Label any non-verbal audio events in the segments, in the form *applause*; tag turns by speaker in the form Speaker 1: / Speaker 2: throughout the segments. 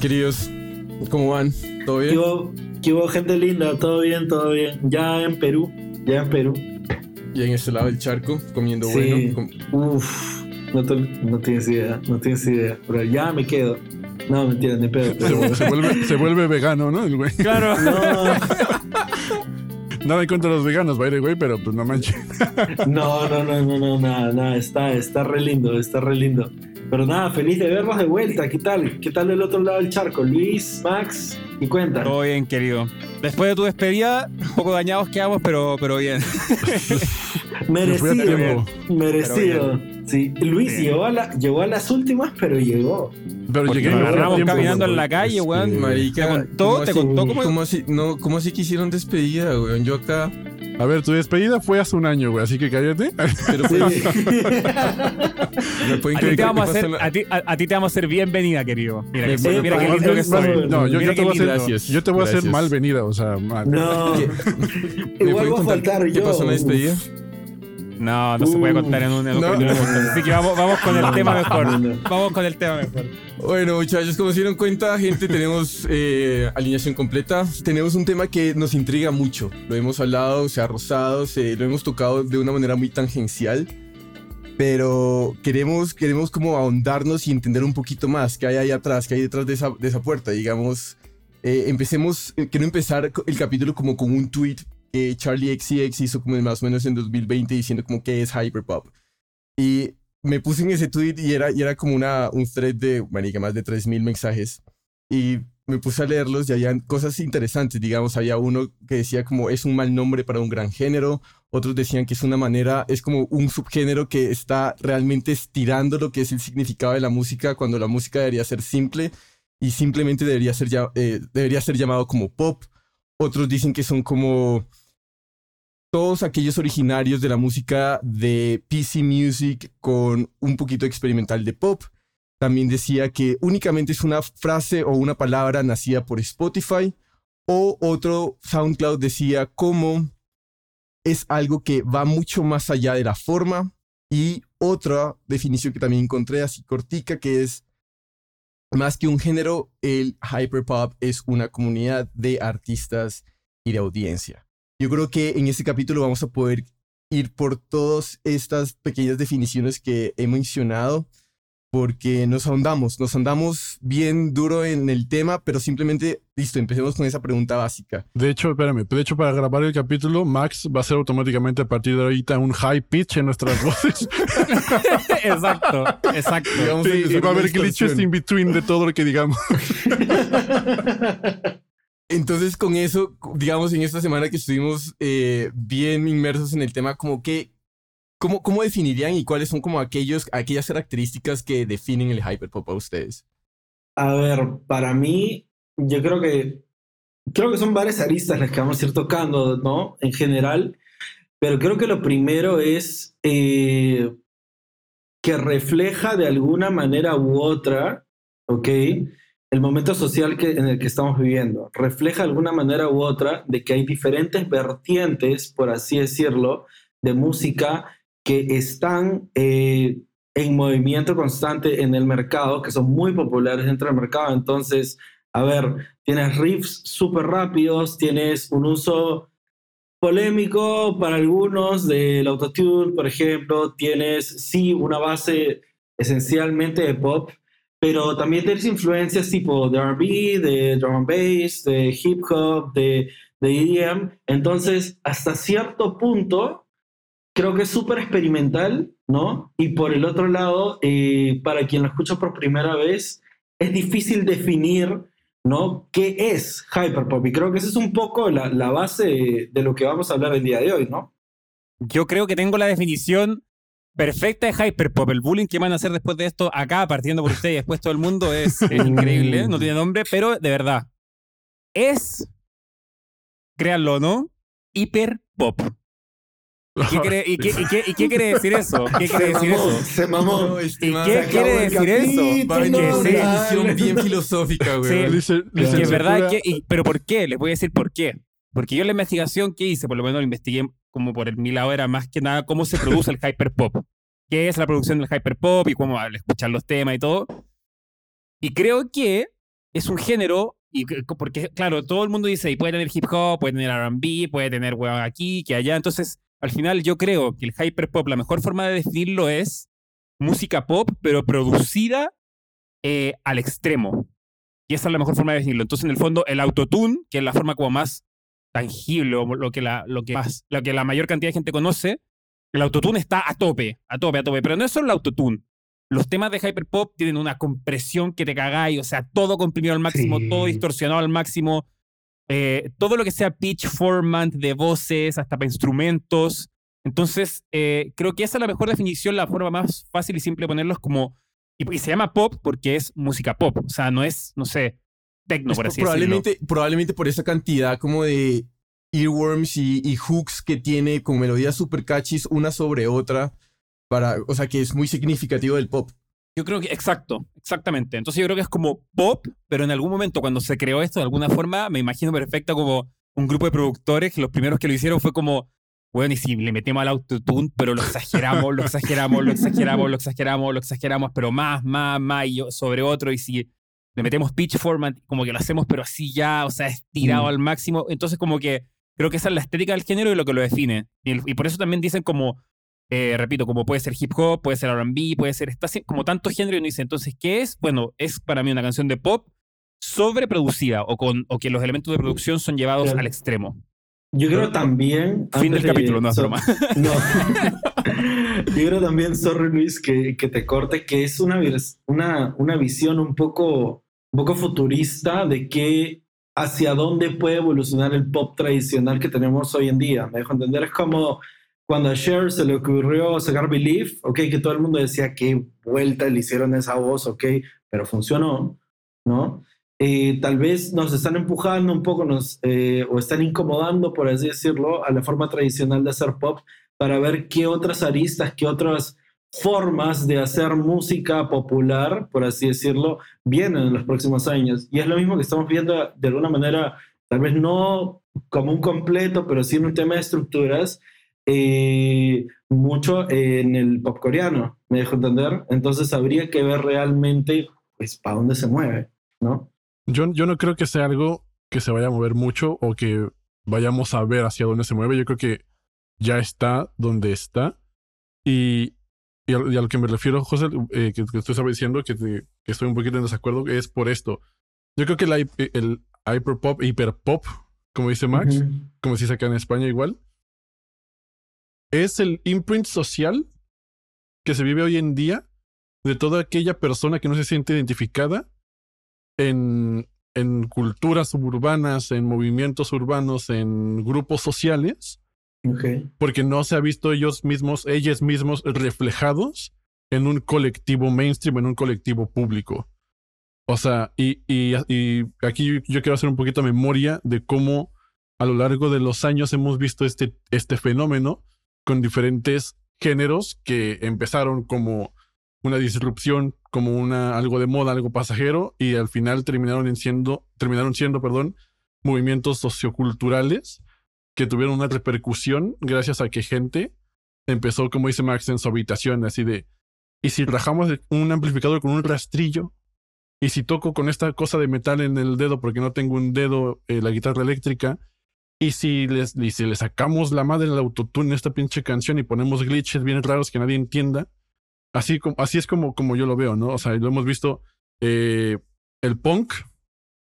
Speaker 1: Queridos, ¿cómo van? ¿Todo bien?
Speaker 2: ¿Qué hubo, qué hubo, gente linda? ¿Todo bien? ¿Todo bien? Ya en Perú, ya en Perú.
Speaker 1: Y en este lado del charco, comiendo
Speaker 2: Sí.
Speaker 1: bueno. com-
Speaker 2: Uf, no, tienes idea, no tienes idea. Pero ya me quedo. No, mentira, ni pedo.
Speaker 3: Se,
Speaker 2: Pero,
Speaker 3: se vuelve, se vuelve vegano, ¿no? El güey.
Speaker 4: Claro.
Speaker 2: no,
Speaker 3: Nada en contra de los veganos, by the way, pero pues no manches.
Speaker 2: no, no, no, no, no, nada, nada. Está, está re lindo, está re lindo. Pero nada, feliz de verlos de vuelta. ¿Qué tal? ¿Qué tal del otro lado del charco? Luis, Max, y cuenta.
Speaker 4: Todo bien, querido. Después de tu despedida, un poco dañados quedamos, pero, pero bien. *laughs*
Speaker 2: Merecido, merecido. Sí, Luis
Speaker 4: Sí.
Speaker 2: llegó, a la, llegó a las últimas, pero llegó.
Speaker 3: Pero
Speaker 4: Porque
Speaker 3: llegué
Speaker 4: agarramos
Speaker 3: tiempo,
Speaker 4: caminando en la calle, weón.
Speaker 1: Marica,
Speaker 4: ¿Te contó?
Speaker 1: ¿cómo
Speaker 4: ¿Te contó cómo-
Speaker 1: ¿Cómo así, no, ¿Cómo así que hicieron despedida, weón? Yo acá...
Speaker 3: A ver, tu despedida fue hace un año, güey, así que cállate.
Speaker 1: Pero
Speaker 2: Sí. *laughs*
Speaker 1: ¿me pueden
Speaker 4: A ti, te vamos a hacer,
Speaker 1: la-
Speaker 4: a, ti, a- a ti te vamos a hacer bienvenida, querido. Mira, que,
Speaker 1: Eh,
Speaker 4: mira qué lindo que soy.
Speaker 3: No, yo, yo te
Speaker 4: qué
Speaker 3: voy a hacer, yo te voy a hacer
Speaker 1: Gracias.
Speaker 3: mal venida, o sea, mal.
Speaker 2: No.
Speaker 1: ¿Me
Speaker 2: Igual va a faltar
Speaker 1: ¿Qué
Speaker 2: yo.
Speaker 1: pasó en la despedida?
Speaker 4: No, no se puede
Speaker 2: Uh,
Speaker 4: contar en un, en un
Speaker 1: no.
Speaker 4: Así que vamos, vamos con el tema mejor. Vamos con el tema mejor.
Speaker 1: Bueno, muchachos, como se dieron cuenta, gente, tenemos eh, alineación completa. Tenemos un tema que nos intriga mucho. Lo hemos hablado, se ha rozado, se, lo hemos tocado de una manera muy tangencial. Pero queremos, queremos como ahondarnos y entender un poquito más qué hay ahí atrás, qué hay detrás de esa, de esa puerta. Digamos, eh, empecemos, eh, quiero empezar el capítulo como con un tweet que Charlie XCX hizo como más o menos en 2020 diciendo como que es hyperpop. Y me puse en ese tweet y era, y era como una, un thread de, marica, más de 3.000 mensajes. Y me puse a leerlos y habían cosas interesantes, digamos, había uno que decía como es un mal nombre para un gran género, otros decían que es una manera, es como un subgénero que está realmente estirando lo que es el significado de la música cuando la música debería ser simple y simplemente debería ser, ya, eh, debería ser llamado como pop. Otros dicen que son como todos aquellos originarios de la música de PC Music con un poquito experimental de pop. También decía que únicamente es una frase o una palabra nacida por Spotify. O otro SoundCloud decía como es algo que va mucho más allá de la forma. Y otra definición que también encontré así cortica que es más que un género, el hyperpop es una comunidad de artistas y de audiencia. Yo creo que en este capítulo vamos a poder ir por todas estas pequeñas definiciones que he mencionado, porque nos ahondamos, nos ahondamos bien duro en el tema, pero simplemente, listo, empecemos con esa pregunta básica.
Speaker 3: De hecho, espérame, de hecho, para grabar el capítulo, Max va a hacer automáticamente a partir de ahorita un high pitch en nuestras *laughs* voces.
Speaker 4: exacto, exacto.
Speaker 1: Y vamos a
Speaker 3: Sí, y va a haber glitches in between de todo lo que digamos. *laughs* *laughs*
Speaker 1: Entonces, con eso, digamos, en esta semana que estuvimos eh, bien inmersos en el tema, como que, ¿cómo, ¿cómo definirían y cuáles son como aquellos, aquellas características que definen el hyperpop a ustedes?
Speaker 2: A ver, para mí, yo creo que creo que son varias aristas las que vamos a ir tocando, ¿no? En general, pero creo que lo primero es eh, que refleja de alguna manera u otra, ¿ok? El momento social que, en el que estamos viviendo. Refleja de alguna manera u otra de que hay diferentes vertientes, por así decirlo, de música que están eh, en movimiento constante en el mercado, que son muy populares dentro del mercado. Entonces, a ver, tienes riffs súper rápidos, tienes un uso polémico para algunos del autotune, por ejemplo, tienes sí una base esencialmente de pop, pero también tienes influencias tipo de RB, de drum and bass, de hip hop, de, de EDM. Entonces, hasta cierto punto, creo que es súper experimental, ¿no? Y por el otro lado, eh, para quien lo escucha por primera vez, es difícil definir, ¿no? ¿Qué es hyperpop? Y creo que esa es un poco la, la base de, lo que vamos a hablar el día de hoy, ¿no?
Speaker 4: Yo creo que tengo la definición perfecta de hyperpop. El bullying que van a hacer después de esto, acá, partiendo por usted y después todo el mundo, es, *laughs* es increíble. No tiene nombre, pero de verdad. Es, créanlo o no, hiperpop. ¿Y qué, quiere, y, qué, y qué- y qué quiere decir eso? ¿Qué quiere decir
Speaker 2: mamó,
Speaker 4: eso?
Speaker 2: Se mamó.
Speaker 4: ¿Y qué
Speaker 1: se
Speaker 4: quiere decir eso?
Speaker 1: Va a venir
Speaker 4: Que
Speaker 1: una
Speaker 4: sí.
Speaker 1: definición bien filosófica, güey.
Speaker 4: Sí. Es que es verdad que, y- pero ¿por qué? Les voy a decir por qué. Porque yo la investigación que hice, por lo menos la investigué como por el mi lado, era más que nada cómo se produce el hyperpop. ¿Qué es la producción del hyperpop y cómo al escuchar los temas y todo? Y creo que es un género, y porque, claro, todo el mundo dice, y puede tener hip hop, puede tener RB, puede tener huevo aquí, que allá. Entonces, al final, yo creo que el hyperpop, la mejor forma de definirlo es música pop, pero producida eh, al extremo. Y esa es la mejor forma de definirlo. Entonces, en el fondo, el autotune, que es la forma como más tangible, o lo que la, lo que más, lo que la mayor cantidad de gente conoce, el autotune está a tope, a tope, a tope. Pero no es solo el autotune. Los temas de hyperpop tienen una compresión que te cagáis, o sea, todo comprimido al máximo, todo distorsionado al máximo. Eh, todo lo que sea pitch format de voces, hasta para instrumentos. Entonces, eh, creo que esa es la mejor definición, la forma más fácil y simple de ponerlos como. Y, se llama pop porque es música pop. O sea, no es, no sé, techno, por así
Speaker 1: probablemente,
Speaker 4: decirlo.
Speaker 1: Probablemente por esa cantidad como de earworms y, hooks que tiene con melodías super catchy una sobre otra. Para, o sea, que es muy significativo del pop.
Speaker 4: Yo creo que, exacto, exactamente. Entonces yo creo que es como pop, pero en algún momento cuando se creó esto, de alguna forma, me imagino perfecto como un grupo de productores que los primeros que lo hicieron fue como, bueno, y si le metemos al autotune, pero lo exageramos, lo exageramos, lo exageramos, lo exageramos, lo exageramos, pero más, más, más, y sobre otro, y si le metemos pitch format, como que lo hacemos, pero así ya, o sea, estirado mm. al máximo. Entonces, como que creo que esa es la estética del género y lo que lo define. Y, por eso también dicen como, eh, repito, como puede ser hip hop, puede ser RB, puede ser, está como tanto género y uno dice, entonces, ¿qué es? Bueno, es para mí una canción de pop sobreproducida o, con, o que los elementos de producción son llevados al extremo.
Speaker 2: Yo creo también.
Speaker 4: Fin del capítulo, no es broma. *laughs*
Speaker 2: No. *laughs* Yo creo también, sorry Luis, que, que te corte, que es una, una, una visión un poco, un poco futurista de que hacia dónde puede evolucionar el pop tradicional que tenemos hoy en día. Me dejo entender, es como cuando a Cher se le ocurrió sacar Believe, ok, que todo el mundo decía qué vuelta le hicieron esa voz, ok, pero funcionó, ¿no? Eh, tal vez nos están empujando un poco nos, eh, o están incomodando, por así decirlo, a la forma tradicional de hacer pop para ver qué otras aristas, qué otras formas de hacer música popular, por así decirlo, vienen en los próximos años. Y es lo mismo que estamos viendo de alguna manera, tal vez no como un completo, pero sí en un tema de estructuras, eh, mucho en el pop coreano, me dejo entender. Entonces habría que ver realmente, pues, para dónde se mueve, ¿no?
Speaker 3: Yo, yo no creo que sea algo que se vaya a mover mucho o que vayamos a ver hacia dónde se mueve. Yo creo que ya está donde está. Y, y, a, lo que me refiero, José, eh, que, que, tú estabas diciendo que, que, estoy un poquito en desacuerdo, es por esto. Yo creo que el, el hyperpop, hiperpop, como dice Max, como se dice acá en España igual, es el imprint social que se vive hoy en día de toda aquella persona que no se siente identificada en, en culturas suburbanas, en movimientos urbanos, en grupos sociales, porque no se ha visto ellos mismos, ellos mismos reflejados en un colectivo mainstream, en un colectivo público. O sea, y, y, y, aquí yo quiero hacer un poquito memoria de cómo a lo largo de los años hemos visto este, este fenómeno con diferentes géneros que empezaron como una disrupción como una, algo de moda, algo pasajero, y al final terminaron siendo, terminaron siendo, perdón, movimientos socioculturales que tuvieron una repercusión gracias a que gente empezó, como dice Max, en su habitación, así de, ¿y si rajamos un amplificador con un rastrillo? ¿Y si toco con esta cosa de metal en el dedo porque no tengo un dedo, eh, la guitarra eléctrica? ¿Y si, les, y si le sacamos la madre del autotune esta pinche canción y ponemos glitches bien raros que nadie entienda? Así, así es como, como yo lo veo, ¿no? O sea, lo hemos visto eh, el punk,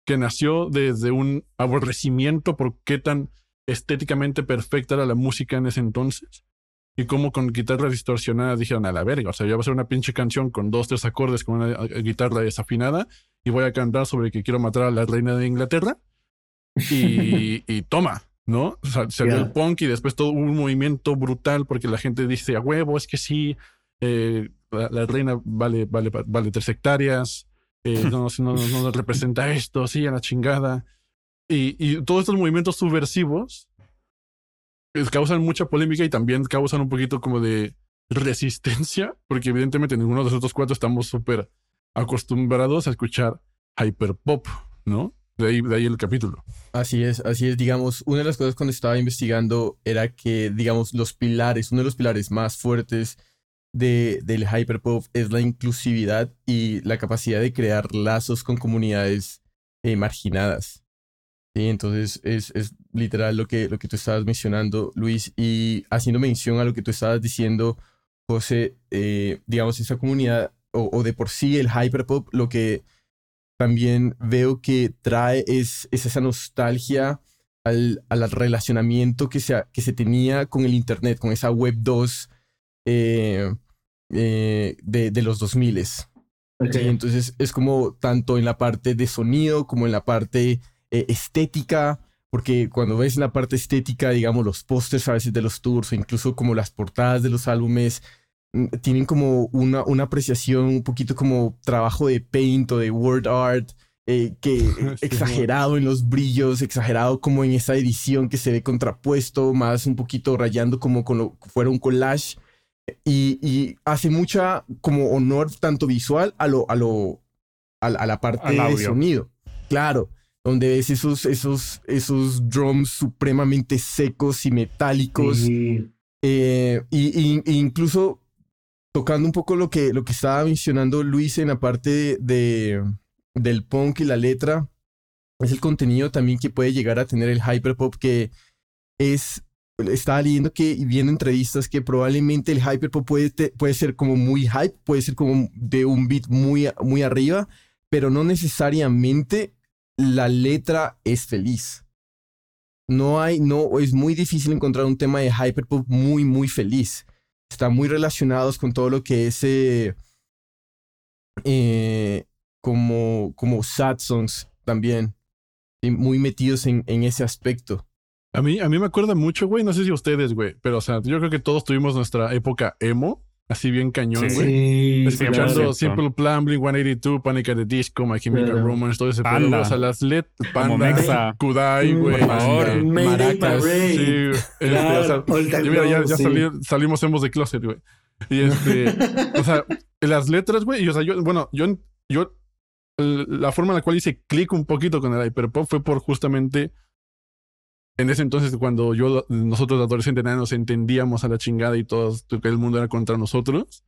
Speaker 3: que nació desde un aborrecimiento por qué tan estéticamente perfecta era la música en ese entonces. Y como con guitarras distorsionadas dijeron a la verga, o sea, ya va a ser una pinche canción con dos, tres acordes con una eh, guitarra desafinada y voy a cantar sobre que quiero matar a la reina de Inglaterra. Y, y toma, ¿no? O sea, se el punk y después todo un movimiento brutal porque la gente dice a huevo, es que sí, eh, la, reina vale, vale, vale tres hectáreas, eh, *laughs* no, no, no, representa esto, sí, a la chingada. Y, y todos estos movimientos subversivos eh, causan mucha polémica y también causan un poquito como de resistencia, porque evidentemente ninguno de nosotros cuatro estamos súper acostumbrados a escuchar hyperpop, ¿no? De ahí, de ahí el capítulo.
Speaker 1: Así es, así es. Digamos, una de las cosas cuando estaba investigando era que, digamos, los pilares, uno de los pilares más fuertes de, del hyperpop es la inclusividad y la capacidad de crear lazos con comunidades eh, marginadas. Sí, entonces es, es literal lo que, lo que tú estabas mencionando, Luis, y haciendo mención a lo que tú estabas diciendo, José, eh, digamos, esa comunidad o, o de por sí el hyperpop, lo que también veo que trae es, es esa nostalgia al, al relacionamiento que se, que se tenía con el Internet, con esa Web 2 eh, eh, de, de los 2000.
Speaker 2: Ok.
Speaker 1: Sí, entonces es como tanto en la parte de sonido como en la parte eh, estética, porque cuando ves la parte estética, digamos, los pósters a veces de los tours o incluso como las portadas de los álbumes, tienen como una, una apreciación un poquito como trabajo de paint o de word art, eh, que *laughs*
Speaker 3: Sí,
Speaker 1: exagerado en los brillos, exagerado como en esa edición que se ve contrapuesto, más un poquito rayando como con lo fuera un collage. Y, y hace mucha como honor tanto visual a lo, a lo, a, la- a la parte
Speaker 3: Al
Speaker 1: de
Speaker 3: audio.
Speaker 1: sonido. Claro, donde ves esos, esos, esos drums supremamente secos y metálicos.
Speaker 2: Sí.
Speaker 1: Eh, y, y- e incluso tocando un poco lo que, lo que estaba mencionando Luis en la parte de, de- del punk y la letra, es el contenido también que puede llegar a tener el hyperpop, que es, estaba leyendo que y viendo entrevistas que probablemente el hyperpop puede, puede ser como muy hype, puede ser como de un beat muy, muy arriba, pero no necesariamente la letra es feliz no hay, no, es muy difícil encontrar un tema de hyperpop muy, muy feliz. Está muy relacionados con todo lo que es eh, eh, como, como sad songs también. Y muy metidos en, en ese aspecto.
Speaker 3: A mí, a mí me acuerda mucho, güey. No sé si ustedes, güey. Pero, o sea, yo creo que todos tuvimos nuestra época emo. Así bien cañón,
Speaker 4: Sí.
Speaker 3: güey.
Speaker 2: Sí,
Speaker 3: Escuchando
Speaker 2: claro.
Speaker 3: Simple Plan, Blink 182, Panic at the Disco, My Chemical. Romance, todo ese pedo.
Speaker 4: Panda.
Speaker 3: güey. O sea, las LED, Panda. Kudai,
Speaker 2: Mm,
Speaker 3: güey. este,
Speaker 1: Maracas.
Speaker 3: Sí, este,
Speaker 2: Claro,
Speaker 3: o sea,
Speaker 2: All Time
Speaker 3: y mira, ya,
Speaker 2: sí.
Speaker 3: salimos hemos de closet, güey. Y este, *laughs* o sea, las letras, güey, y o sea, yo, bueno, yo, yo, la forma en la cual hice clic un poquito con el hyperpop fue por justamente en ese entonces cuando yo, nosotros adolescentes nada nos entendíamos a la chingada y todo el mundo era contra nosotros.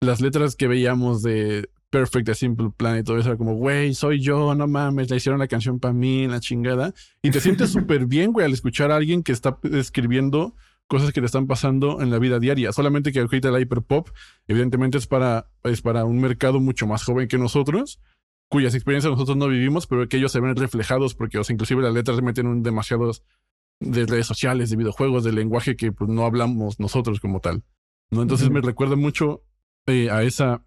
Speaker 3: Las letras que veíamos de Perfect, de Simple Plan y todo eso era como, güey, soy yo, no mames, le hicieron la canción para mí, la chingada. Y te sientes *laughs* súper bien, güey, al escuchar a alguien que está escribiendo cosas que le están pasando en la vida diaria. Solamente que ahorita el hyperpop, evidentemente, es para, es para un mercado mucho más joven que nosotros, cuyas experiencias nosotros no vivimos, pero que ellos se ven reflejados porque, o sea, inclusive las letras meten en demasiados de redes sociales, de videojuegos, de lenguaje que pues, no hablamos nosotros como tal. ¿no? Entonces me recuerda mucho eh, a esa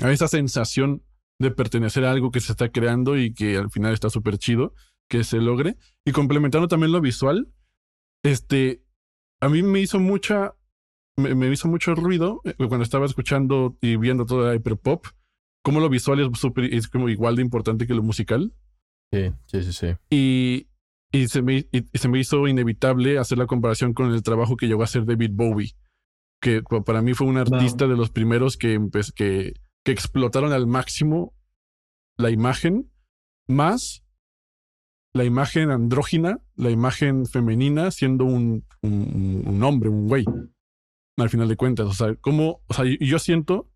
Speaker 3: a esa sensación de pertenecer a algo que se está creando y que al final está súper chido que se logre. Y complementando también lo visual, este, a mí me hizo mucha, me, me hizo mucho ruido eh, cuando estaba escuchando y viendo todo el hyperpop, como lo visual es, súper- es como igual de importante que lo musical.
Speaker 1: Sí, sí, sí, sí.
Speaker 3: Y, y, se me, y- y se me hizo inevitable hacer la comparación con el trabajo que llegó a hacer David Bowie, que pa- para mí fue un artista de los primeros que, que, que explotaron al máximo la imagen, más la imagen andrógina, la imagen femenina, siendo un, un, un hombre, un güey, al final de cuentas. O sea, como, o sea, y yo siento,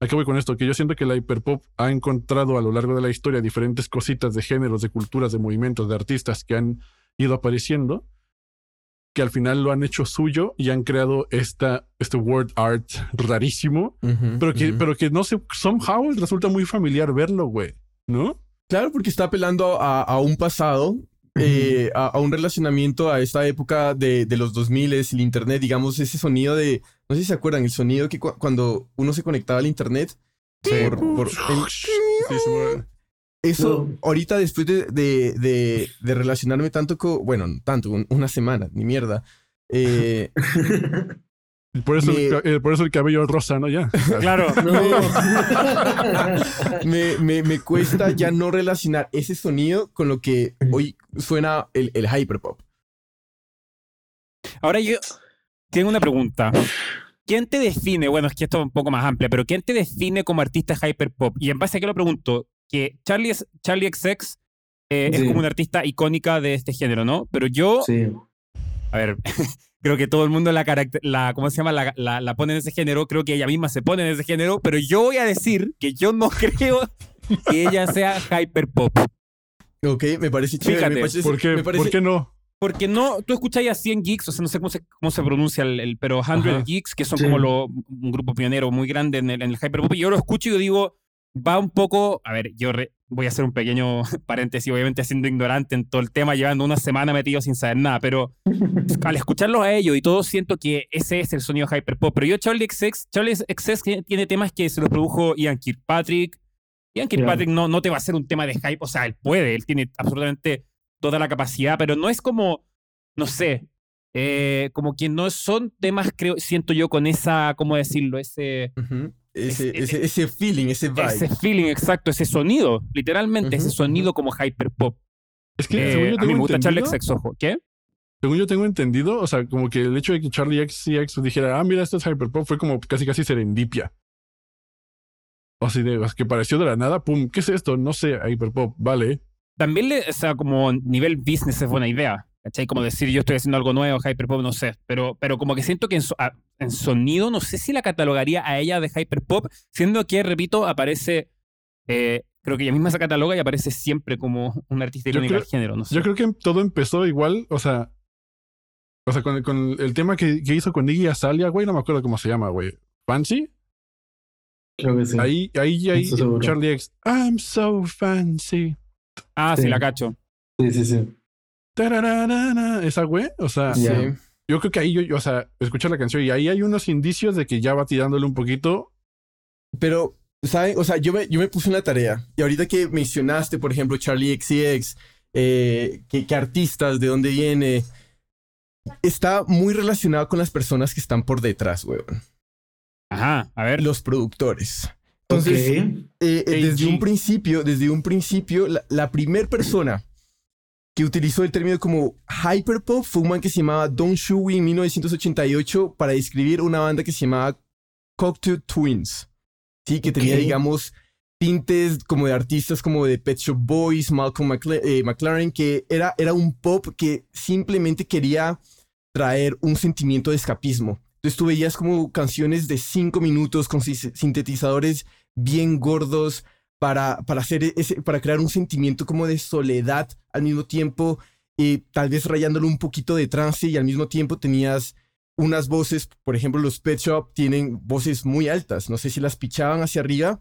Speaker 3: ¿a qué voy con esto? Que yo siento que la hiperpop ha encontrado a lo largo de la historia diferentes cositas de géneros, de culturas, de movimientos, de artistas que han ido apareciendo, que al final lo han hecho suyo y han creado esta, este word art rarísimo,
Speaker 1: Ujú,
Speaker 3: pero que,
Speaker 1: ujú.
Speaker 3: pero que no sé, somehow resulta muy familiar verlo, güey, ¿no?
Speaker 1: Claro, porque está apelando a, a un pasado, eh, a, a un relacionamiento a esta época de, de los 2000, el internet, digamos, ese sonido de, no sé si se acuerdan, el sonido que cu- cuando uno se conectaba al internet, por, por el-
Speaker 3: Sí, sí, güey.
Speaker 1: eso
Speaker 2: No.
Speaker 1: ahorita después de, de, de- de relacionarme tanto con, bueno, no tanto, un- una semana, ni mierda, eh, *laughs*
Speaker 3: Por eso, el,
Speaker 1: Me-
Speaker 3: eh, por eso el cabello rosa, ¿no? Ya. *laughs*
Speaker 4: Claro.
Speaker 1: me, me, me cuesta ya no relacionar ese sonido con lo que hoy suena el, el hyperpop.
Speaker 4: Ahora yo tengo una pregunta. ¿Quién te define? Bueno, es que esto es un poco más amplia, pero ¿quién te define como artista hyperpop? Y en base a qué lo pregunto, que Charlie, es- Charlie XX eh, es como una artista icónica de este género, ¿no? Pero yo,
Speaker 2: Sí.
Speaker 4: a ver, *laughs* creo que todo el mundo la, la ¿cómo se llama? La, la, la pone en ese género, creo que ella misma se pone en ese género, pero yo voy a decir que yo no *laughs* creo que ella sea hyperpop.
Speaker 1: Ok, me parece chévere.
Speaker 4: Fíjate,
Speaker 1: me parece,
Speaker 3: ¿Por qué,
Speaker 1: me parece-
Speaker 3: ¿Por qué no?
Speaker 4: Porque no, tú escucháis a 100 Geeks, o sea, no sé cómo se, cómo se pronuncia el, el- pero 100
Speaker 1: Ajá.
Speaker 4: Geeks, que son
Speaker 2: Sí.
Speaker 4: como lo- un grupo pionero muy grande en el, en el hyperpop, y yo lo escucho y yo digo, va un poco, a ver, yo re- voy a hacer un pequeño *laughs* paréntesis, obviamente siendo ignorante en todo el tema, llevando una semana metido sin saber nada, pero *laughs* al escucharlos a ellos y todo siento que ese es el sonido hyperpop, pero yo Charlie XX, Charlie XX tiene temas que se los produjo Ian Kirkpatrick, Ian Kirkpatrick no, no te va a hacer un tema de hype, o sea, él puede, él tiene absolutamente toda la capacidad, pero no es como, no sé, eh, como que no son temas, creo, siento yo, con esa, ¿cómo decirlo? Ese.
Speaker 1: Ese,
Speaker 4: Es-
Speaker 1: ese, ese feeling, ese vibe.
Speaker 4: ese feeling exacto, ese sonido, literalmente, ese sonido como hyperpop.
Speaker 3: Es que
Speaker 4: Eh,
Speaker 3: según yo
Speaker 4: a mí
Speaker 3: tengo
Speaker 4: me gusta Charlie
Speaker 3: entendido,
Speaker 4: XX, ojo, ¿qué?
Speaker 3: según yo tengo entendido, o sea, como que el hecho de que Charlie XCX dijera, ah, mira, esto es hyperpop, fue como casi casi serendipia. O así de, o sea, que pareció de la nada, pum, ¿qué es esto? No sé, hyperpop, vale.
Speaker 4: También, le, o sea, como nivel business es buena idea. ¿Cachai? Como decir, yo estoy haciendo algo nuevo, hyperpop, no sé. Pero, pero como que siento que en, so- a- en sonido, no sé si la catalogaría a ella de hyperpop, siendo que, repito, aparece, eh, creo que ella misma se cataloga y aparece siempre como un artista icónica del género, no sé.
Speaker 3: Yo creo que todo empezó igual, o sea, o sea, con, con el tema que, que hizo con Iggy Azalea, güey, no me acuerdo cómo se llama, güey. Fancy.
Speaker 2: Creo que sí.
Speaker 3: Ahí, ahí, ahí. Charlie X, I'm so fancy.
Speaker 4: Ah, sí,
Speaker 2: sí.
Speaker 4: la cacho.
Speaker 2: Sí, sí, sí.
Speaker 3: Tarararana, Esa güey, o sea,
Speaker 1: Sí.
Speaker 3: Yo creo que ahí yo, yo, o sea, escuchar la canción y ahí hay unos indicios de que ya va tirándole un poquito.
Speaker 1: Pero, ¿saben? O sea, yo me, yo me puse una tarea. Y ahorita que mencionaste, por ejemplo, Charlie XCX, eh, que, que artistas, de dónde viene, está muy relacionado con las personas que están por detrás, weón.
Speaker 4: Ajá, a ver.
Speaker 1: Los productores. Entonces, eh, eh, desde un principio, desde un principio, la, la primer persona que utilizó el término como hyperpop fue un man que se llamaba Don Shui en 1988 para describir una banda que se llamaba Cocteau Twins. Sí, que tenía, digamos, tintes como de artistas como de Pet Shop Boys, Malcolm McLa- eh, McLaren, que era, era un pop que simplemente quería traer un sentimiento de escapismo. Entonces tú veías como canciones de cinco minutos con sintetizadores bien gordos para, para, hacer ese, para crear un sentimiento como de soledad al mismo tiempo, eh, tal vez rayándolo un poquito de trance y al mismo tiempo tenías unas voces, por ejemplo los Pet Shop tienen voces muy altas, no sé si las pichaban hacia arriba,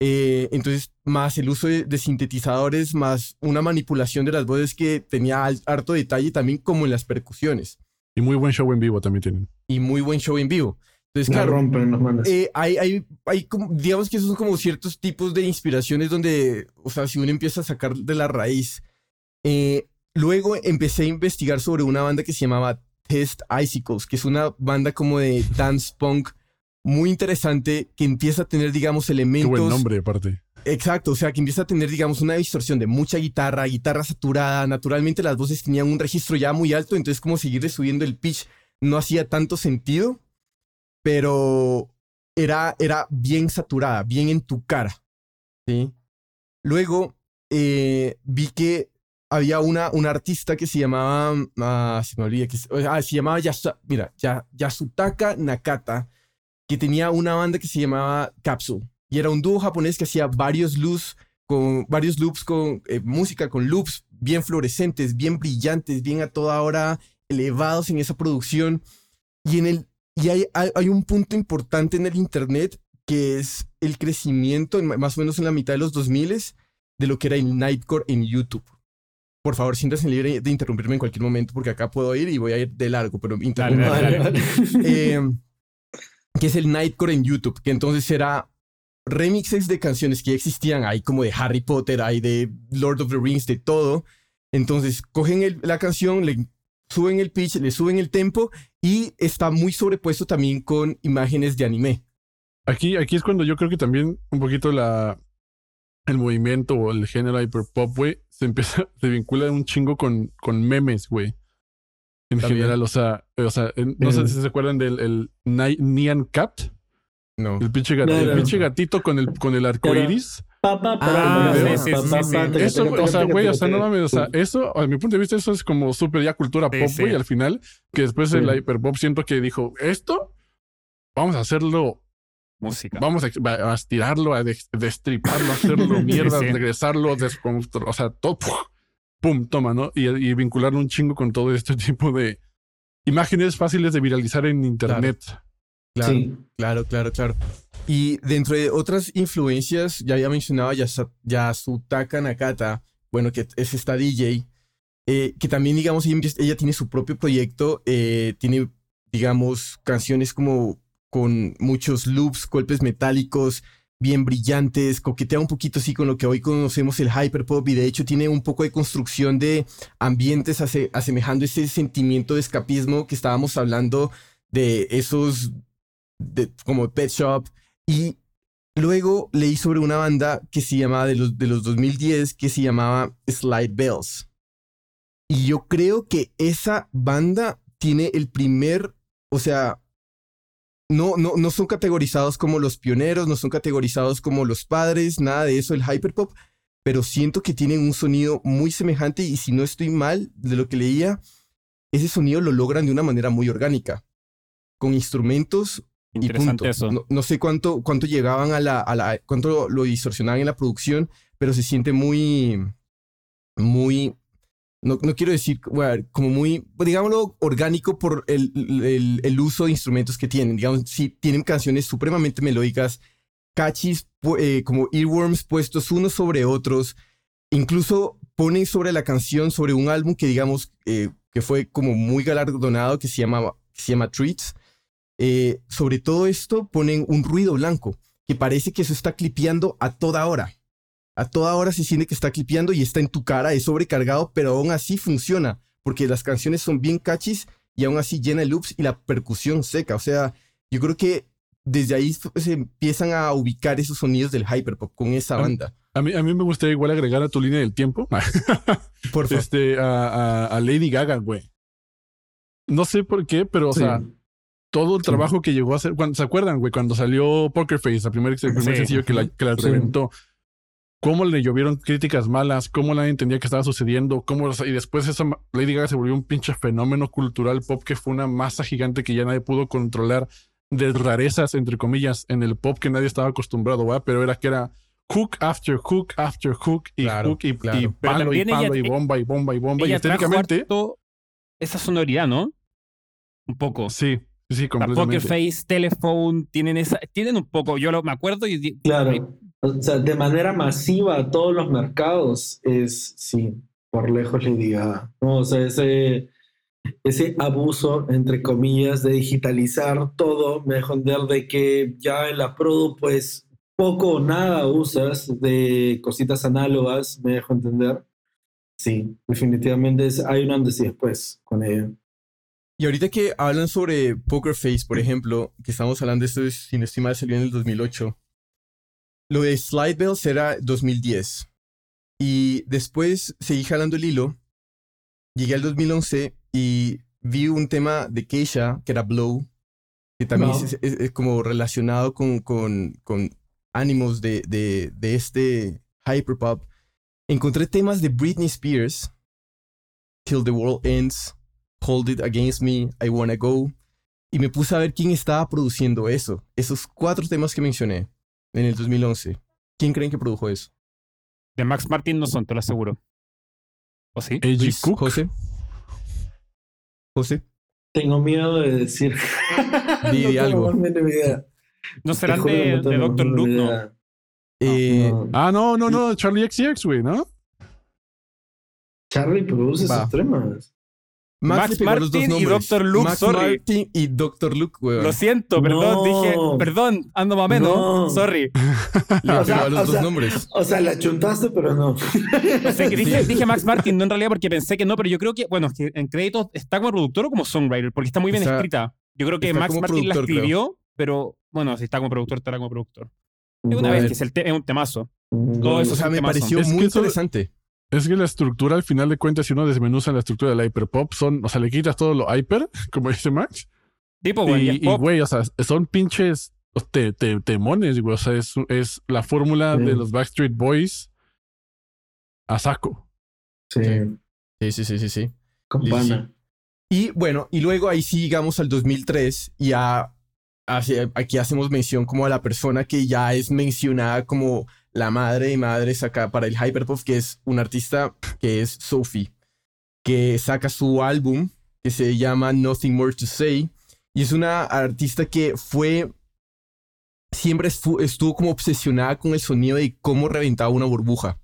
Speaker 1: eh, entonces más el uso de, de sintetizadores, más una manipulación de las voces que tenía al- harto detalle también como en las percusiones
Speaker 3: Y muy buen show en vivo también tienen.
Speaker 1: y muy buen show en vivo. Entonces,
Speaker 2: La
Speaker 1: claro,
Speaker 2: rompen los manes.
Speaker 1: eh, hay, hay, hay como, digamos que esos son como ciertos tipos de inspiraciones donde, o sea, si uno empieza a sacar de la raíz. Eh, luego empecé a investigar sobre una banda que se llamaba Test Icicles, que es una banda como de *laughs* dance punk muy interesante que empieza a tener, digamos,
Speaker 3: Qué
Speaker 1: elementos.
Speaker 3: buen nombre, aparte.
Speaker 1: Exacto, o sea, que empieza a tener, digamos, una distorsión de mucha guitarra, guitarra saturada. Naturalmente las voces tenían un registro ya muy alto, entonces como seguirle subiendo el pitch no hacía tanto sentido, pero era, era bien saturada, bien en tu cara. ¿sí? Luego eh, vi que había una, una artista que se llamaba, ah, se me olvida, ah, se llamaba mira, Ya- Yasutaka Nakata, que tenía una banda que se llamaba Capsule. Y era un dúo japonés que hacía varios loops con varios loops con eh, música con loops bien fluorescentes, bien brillantes, bien a toda hora elevados en esa producción. Y en el y hay, hay, hay un punto importante en el internet que es el crecimiento en- más o menos en la mitad de los 2000 de lo que era el nightcore en YouTube. Por favor, siéntanse libre de interrumpirme en cualquier momento porque acá puedo ir y voy a ir de largo, pero
Speaker 4: Dale, dale, dale. *laughs*
Speaker 1: Eh, que es el Nightcore en YouTube, que entonces era remixes de canciones que ya existían, hay como de Harry Potter, hay de Lord of the Rings, de todo. Entonces cogen el- la canción, le suben el pitch, le suben el tempo y está muy sobrepuesto también con imágenes de anime.
Speaker 3: Aquí, aquí es cuando yo creo que también un poquito la el movimiento o el género hyperpop, güey, se empieza, *laughs* se vincula un chingo con, con memes, güey. En
Speaker 1: También.
Speaker 3: general, o sea, o sea, en- no sé si se acuerdan del el Ni- Nyan Cat,
Speaker 1: No.
Speaker 3: el pinche, gat-
Speaker 2: No,
Speaker 3: el
Speaker 2: no,
Speaker 3: pinche gatito con el, con el arco iris.
Speaker 2: Pa, pa, pa,
Speaker 4: Ah, sí, sí, sí,
Speaker 3: Eso, o sea, güey, o sea, no mames, o sea, eso, a mi punto de vista, eso es como súper ya cultura
Speaker 4: Sí,
Speaker 3: pop,
Speaker 4: sí.
Speaker 3: güey, al final, que después
Speaker 2: Sí.
Speaker 3: el hyperpop siento que dijo, esto, vamos a hacerlo
Speaker 4: Música.
Speaker 3: Vamos a, a estirarlo, a des- destriparlo, a hacerlo *laughs* mierda,
Speaker 4: sí.
Speaker 3: regresarlo, o sea, todo. ¡puf! pum, toma, ¿no? Y, y vincularlo un chingo con todo este *laughs* tipo de imágenes fáciles de viralizar en internet.
Speaker 1: Claro,
Speaker 2: Sí.
Speaker 1: claro, claro, claro. Y dentro de otras influencias, ya había mencionado Yasutaka Nakata, bueno, que es esta DJ, eh, que también, digamos, ella tiene su propio proyecto, eh, tiene, digamos, canciones como con muchos loops, golpes metálicos, bien brillantes, coquetea un poquito así con lo que hoy conocemos el hyperpop y de hecho tiene un poco de construcción de ambientes ase- asemejando ese sentimiento de escapismo que estábamos hablando de esos de, como Pet Shop y luego leí sobre una banda que se llamaba de los, de los 2010 que se llamaba Slide Bells y yo creo que esa banda tiene el primer, o sea, no, no, no son categorizados como los pioneros, no son categorizados como los padres, nada de eso, el hyperpop, pero siento que tienen un sonido muy semejante y si no estoy mal de lo que leía, ese sonido lo logran de una manera muy orgánica, con instrumentos.
Speaker 4: Interesante eso.
Speaker 1: No, no sé cuánto, cuánto llegaban a la, a la, cuánto lo distorsionaban en la producción, pero se siente muy, muy, no, no quiero decir, bueno, como muy, digámoslo, orgánico por el, el, el uso de instrumentos que tienen. Digamos, sí, tienen canciones supremamente melódicas, catchies, pu- eh, como earworms puestos unos sobre otros. Incluso ponen sobre la canción, sobre un álbum que digamos eh, que fue como muy galardonado, que se llama, que se llama Treats. Eh, sobre todo esto ponen un ruido blanco, que parece que eso está clipeando a toda hora. A toda hora se siente que está clipeando y está en tu cara, es sobrecargado, pero aún así funciona, porque las canciones son bien catchys y aún así llena de loops y la percusión seca. O sea, yo creo que desde ahí se empiezan a ubicar esos sonidos del hyperpop con esa banda.
Speaker 3: A mí, a mí me gustaría igual agregar a tu línea del tiempo
Speaker 1: Por *laughs* favor.
Speaker 3: este, a, a- a Lady Gaga, güey. No sé por qué, pero, o
Speaker 2: Sí.
Speaker 3: sea, todo el
Speaker 2: Sí.
Speaker 3: trabajo que llegó a hacer. Cuando, ¿Se acuerdan, güey? Cuando salió Poker Face, la primer, el primer
Speaker 4: Sí.
Speaker 3: sencillo que la, que la reventó. Cómo le llovieron críticas malas, cómo nadie entendía qué estaba sucediendo, cómo, y después esa Lady Gaga se volvió un pinche fenómeno cultural pop que fue una masa gigante que ya nadie pudo controlar de rarezas, entre comillas, en el pop que nadie estaba acostumbrado, ¿va? Pero era que era hook after hook after hook y
Speaker 1: Claro,
Speaker 3: hook y,
Speaker 1: claro.
Speaker 3: y palo y
Speaker 4: ella-
Speaker 3: palo y bomba y bomba y bomba. y estéticamente,
Speaker 4: esa sonoridad, ¿no? Un poco.
Speaker 3: sí, sí, sí,
Speaker 4: La Poker
Speaker 3: completamente.
Speaker 4: Face, Telephone, tienen esa, tienen un poco, yo lo, me acuerdo y
Speaker 2: Claro. O sea, de manera masiva a todos los mercados es, sí, por lejos le diga. ¿no? O sea, ese, ese abuso, entre comillas, de digitalizar todo, me deja entender de que ya en la Produ, pues poco o nada usas de cositas análogas, me dejo entender. Sí, definitivamente es, hay un antes y después con ella.
Speaker 1: Y ahorita que hablan sobre Poker Face, por ejemplo, que estamos hablando de esto, es- si no estoy mal, salió en el 2008. Lo de Slide Bells era 2010. Y después seguí jalando el hilo. Llegué al 2011 y vi un tema de Keisha, que era Blow, que también
Speaker 2: No.
Speaker 1: es, es- es como relacionado con, con, con ánimos de, de, de este hyperpop. Encontré temas de Britney Spears, Till the World Ends, Hold It Against Me, I Wanna Go. Y me puse a ver quién estaba produciendo eso. Esos cuatro temas que mencioné en el 2011. ¿Quién creen que produjo eso?
Speaker 4: de Max Martin no son, te lo aseguro. ¿O sí?
Speaker 3: A.G.
Speaker 1: Luis,
Speaker 3: Cook.
Speaker 1: José. José.
Speaker 2: Tengo miedo de decir. *laughs*
Speaker 1: Di *laughs*
Speaker 2: no
Speaker 1: algo.
Speaker 2: idea.
Speaker 4: ¿No serán
Speaker 2: juro
Speaker 4: de,
Speaker 2: no
Speaker 4: Doctor Luke? No.
Speaker 1: Eh,
Speaker 2: No.
Speaker 3: Ah, no, no, no, Charlie XCX, güey, ¿no?
Speaker 2: Charlie produce
Speaker 1: Va.
Speaker 2: esos temas.
Speaker 1: Max,
Speaker 4: Max
Speaker 1: le pegó los dos
Speaker 4: Martin y. Dr. Luke,
Speaker 1: Max
Speaker 4: sorry.
Speaker 1: Martin y Dr. Luke, weón.
Speaker 4: Lo siento, perdón,
Speaker 2: No.
Speaker 4: dije, perdón, ando más o menos,
Speaker 2: No.
Speaker 4: sorry. *laughs*
Speaker 1: Le
Speaker 2: O sea,
Speaker 1: los
Speaker 2: o
Speaker 1: dos
Speaker 2: sea,
Speaker 1: nombres.
Speaker 2: O sea, la chuntaste, pero no.
Speaker 4: O sea, que dije, *laughs* dije Max Martin, no en realidad porque pensé que no, pero yo creo que, bueno, que en créditos está como productor o como songwriter, porque está muy bien escrita. Yo creo que Max Martin la
Speaker 1: creo.
Speaker 4: escribió, pero bueno, si está como productor, estará como productor. Es una vez que es, el te- es un temazo.
Speaker 2: Todo
Speaker 4: eso
Speaker 1: O sea,
Speaker 4: es un
Speaker 1: me
Speaker 4: temazo.
Speaker 1: pareció
Speaker 3: Es
Speaker 1: muy
Speaker 3: eso-
Speaker 1: interesante.
Speaker 3: Es que la estructura, al final de cuentas, si uno desmenuza la estructura de la hyperpop, son, o sea, le quitas todo lo hyper, *laughs* como dice Max.
Speaker 4: Tipo, güey, ya
Speaker 3: y, güey, o sea, son pinches te, te- temones, güey. O sea, es, es la fórmula
Speaker 2: Sí.
Speaker 3: de los Backstreet Boys a saco.
Speaker 2: Sí,
Speaker 1: Sí, sí, sí, sí, sí.
Speaker 2: con pana.
Speaker 1: Y bueno, y luego ahí sí llegamos al 2003 y a, hace- aquí hacemos mención como a la persona que ya es mencionada como la madre de madres acá para el hyperpop, que es un artista que es Sophie, que saca su álbum que se llama Nothing More to Say. Y es una artista que fue, siempre estuvo, como obsesionada con el sonido de cómo reventaba una burbuja.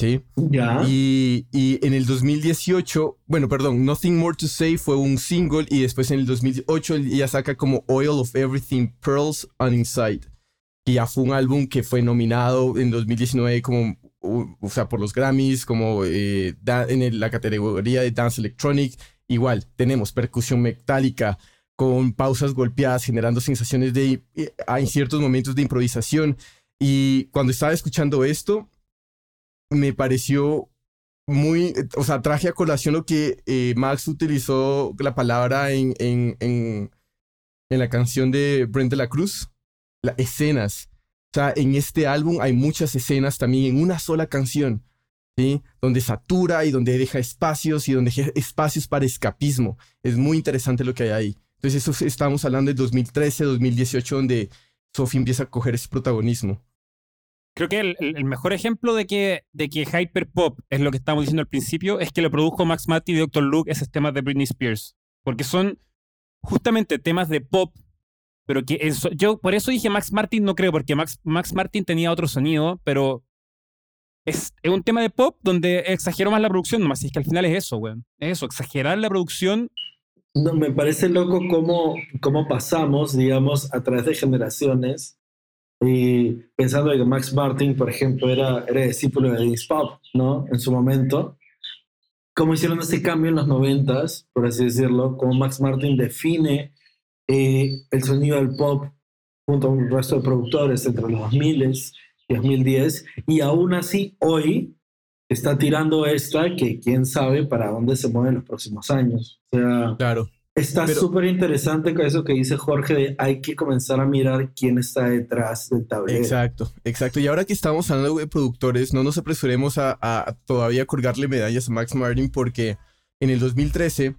Speaker 1: ¿Sí?
Speaker 2: Ya.
Speaker 1: Y, y, en el 2018, bueno, perdón, Nothing More to Say fue un single y después en el 2008 ella saca como Oil of Everything, Pearls and Inside. Y ya fue un álbum que fue nominado en 2019 como, o sea, por los Grammys, como eh, en la categoría de Dance Electronic. Igual, tenemos percusión metálica con pausas golpeadas, generando sensaciones de, eh, hay ciertos momentos de improvisación. Y cuando estaba escuchando esto, me pareció muy, o sea, traje a colación lo que eh, Max utilizó la palabra en, en, en, en la canción de Brent de la Cruz, las escenas. O sea, en este álbum hay muchas escenas también en una sola canción, ¿sí? Donde satura y donde deja espacios y donde deja espacios para escapismo. Es muy interesante lo que hay ahí. Entonces, eso estamos hablando de 2013, 2018, donde Sophie empieza a coger ese protagonismo.
Speaker 4: Creo que el, mejor ejemplo de que, de que Hyperpop es lo que estábamos diciendo al principio es que lo produjo Max Matti y Dr. Luke esos temas de Britney Spears. Porque son justamente temas de pop pero que eso, yo por eso dije Max Martin, no creo, porque Max, Max Martin tenía otro sonido, pero es, es un tema de pop donde exagero más la producción, nomás. Es que al final es eso, güey. Es eso, exagerar la producción.
Speaker 2: No, me parece loco cómo, cómo pasamos, digamos, a través de generaciones. Y pensando que Max Martin, por ejemplo, era, era discípulo de Dennis Pop, ¿no? En su momento. Cómo hicieron ese cambio en los noventas, por así decirlo, cómo Max Martin define eh, el sonido del pop junto a un resto de productores entre los 2000 y 2010 y aún así hoy está tirando esta que quién sabe para dónde se mueve en los próximos años. O sea,
Speaker 1: claro.
Speaker 2: Está súper interesante con eso que dice Jorge de hay que comenzar a mirar quién está detrás del tablero.
Speaker 1: Exacto, exacto. Y ahora que estamos hablando de productores, no nos apresuremos a, a todavía colgarle medallas a Max Martin porque en el 2013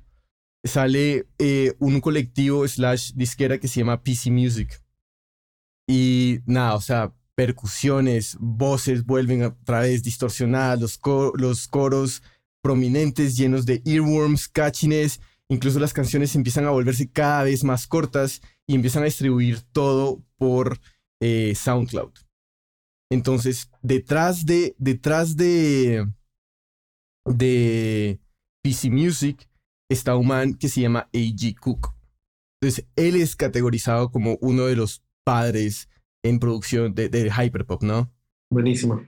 Speaker 1: sale eh, un colectivo slash disquera que se llama PC Music. Y nada, o sea, percusiones, voces vuelven a través distorsionadas, los, los coros prominentes llenos de earworms, catchiness, incluso las canciones empiezan a volverse cada vez más cortas y empiezan a distribuir todo por eh, SoundCloud. Entonces, detrás de, detrás de, de PC Music está un man que se llama A.G. Cook. Entonces, él es categorizado como uno de los padres en producción de, de hyperpop, ¿no?
Speaker 2: Buenísimo.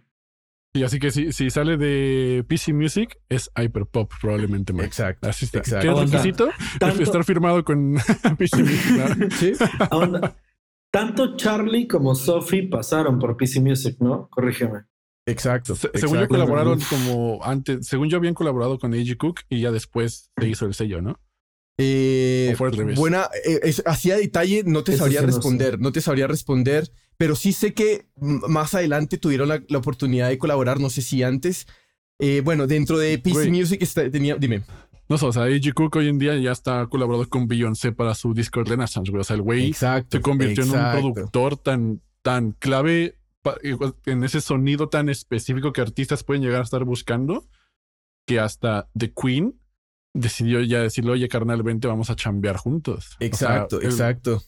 Speaker 3: Y así que si, si sale de PC Music, es hyperpop probablemente más.
Speaker 1: Exacto.
Speaker 3: Así está. ¿Qué requisito? Estar firmado con *laughs* PC Music. *laughs*
Speaker 2: ¿Sí? Tanto Charlie como Sophie pasaron por PC Music, ¿no? Corrígeme.
Speaker 1: Exacto,
Speaker 3: Según yo colaboraron como antes, según yo habían colaborado con A.G. Cook y ya después se hizo el sello, ¿no?
Speaker 1: Eh, buena, eh, así a detalle no te sabría responder, no, te sabría responder, pero sí sé que más adelante tuvieron la, oportunidad de colaborar, no sé si antes. Eh, bueno, dentro de PC Music tenía, dime.
Speaker 3: No sé, o sea, A.G. Cook hoy en día ya está colaborando con Beyoncé para su disco Renaissance, güey. O sea, el güey se convirtió en un productor tan, tan clave en ese sonido tan específico que artistas pueden llegar a estar buscando, que hasta The Queen decidió ya decirle, oye, carnal, vente, vamos a chambear juntos.
Speaker 1: Exacto, exacto.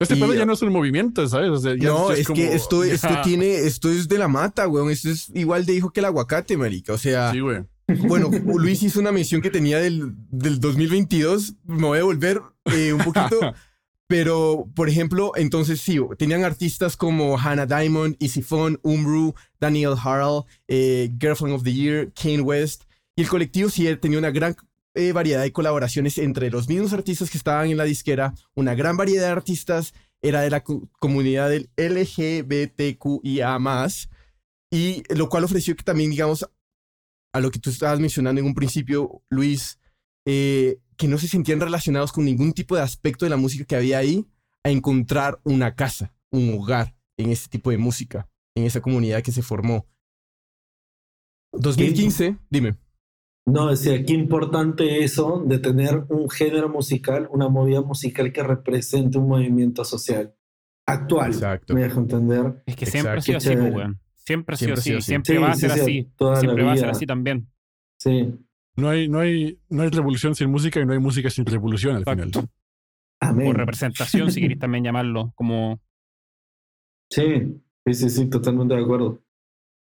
Speaker 3: Este pedo ya no es un movimiento, ¿sabes?
Speaker 1: no, es, que esto, *laughs* esto tiene, esto es de la mata, weón. Esto es igual de hijo que el aguacate, marica. O sea.
Speaker 3: Sí, güey.
Speaker 1: Bueno, *laughs* Luis hizo una mención que tenía del, del 2022. Me voy a volver eh, un poquito. *laughs* Pero, por ejemplo, entonces sí, tenían artistas como Hannah Diamond, Phone, Umbru, Daniel Harrell, eh, Girlfriend of the Year, Kane West. Y el colectivo sí tenía una gran eh, variedad de colaboraciones entre los mismos artistas que estaban en la disquera, una gran variedad de artistas, era de la comunidad del LGBTQIA, y lo cual ofreció que también, digamos, a lo que tú estabas mencionando en un principio, Luis, eh, que no se sentían relacionados con ningún tipo de aspecto de la música que había ahí, a encontrar una casa, un hogar en este tipo de música, en esa comunidad que se formó. 2015, dime.
Speaker 2: No, decía, qué importante eso de tener un género musical, una movida musical que represente un movimiento social. actual.
Speaker 1: Exacto.
Speaker 2: Me dejo entender.
Speaker 4: Es que siempre ha sido así, pues, weón. Siempre ha sido así. Siempre
Speaker 2: Sí,
Speaker 4: va a ser
Speaker 2: sí,
Speaker 4: así. Siempre va a ser así también.
Speaker 2: Sí.
Speaker 3: No hay, no, hay, no hay revolución sin música y no hay música sin revolución al
Speaker 4: Exacto.
Speaker 3: final.
Speaker 2: Amén.
Speaker 4: O representación, si queréis también llamarlo. Como
Speaker 2: Sí, sí, sí, sí, totalmente de acuerdo.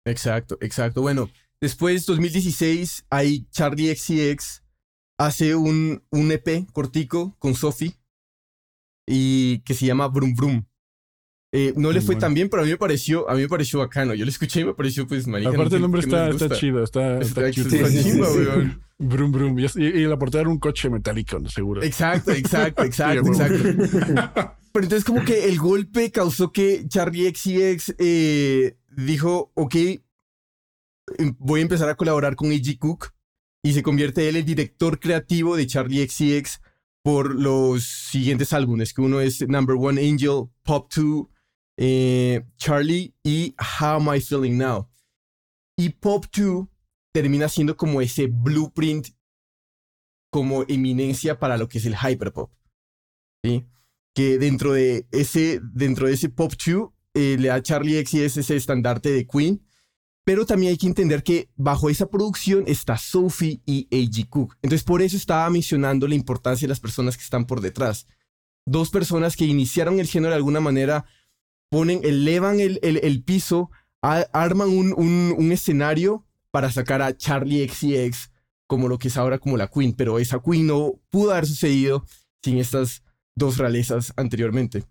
Speaker 1: Exacto, exacto. Bueno, después, 2016, ahí Charlie XCX hace un, un EP cortico con Sophie y que se llama Brum Brum. Eh, no le fue tan bien, pero a mí me pareció, a mí me pareció bacano. Yo lo escuché y me pareció, pues, marica. no
Speaker 3: Aparte
Speaker 1: sé
Speaker 3: el nombre está, está chido, está, está,
Speaker 1: Está,
Speaker 3: cute.
Speaker 2: Sí, sí, sí,
Speaker 1: weón.
Speaker 3: Brum, brum. Y, y- la portada era un coche metálico, seguro.
Speaker 1: Exacto, exacto, *laughs* exacto, exacto. Pero entonces como que el golpe causó que Charlie XCX eh, dijo, ok, em- voy a empezar a colaborar con A.G. Cook y se convierte él el director creativo de Charlie XCX por los siguientes álbumes, que uno es Number One Angel, Pop 2, eh, Charlie y How Am I Feeling Now. Y Pop 2 termina siendo como ese blueprint como eminencia para lo que es el hyperpop. ¿sí? Que dentro de ese, dentro de ese pop 2 eh, le da Charlie XCX ese estandarte de Queen. Pero también hay que entender que bajo esa producción está Sophie y A.G. Cook. Entonces por eso estaba mencionando la importancia de las personas que están por detrás. Dos personas que iniciaron el género de alguna manera, ponen, elevan el, el- el piso, arman un, un- un escenario para sacar a Charlie XCX como lo que es ahora como la Queen, pero esa Queen no pudo haber sucedido sin estas dos realezas anteriormente.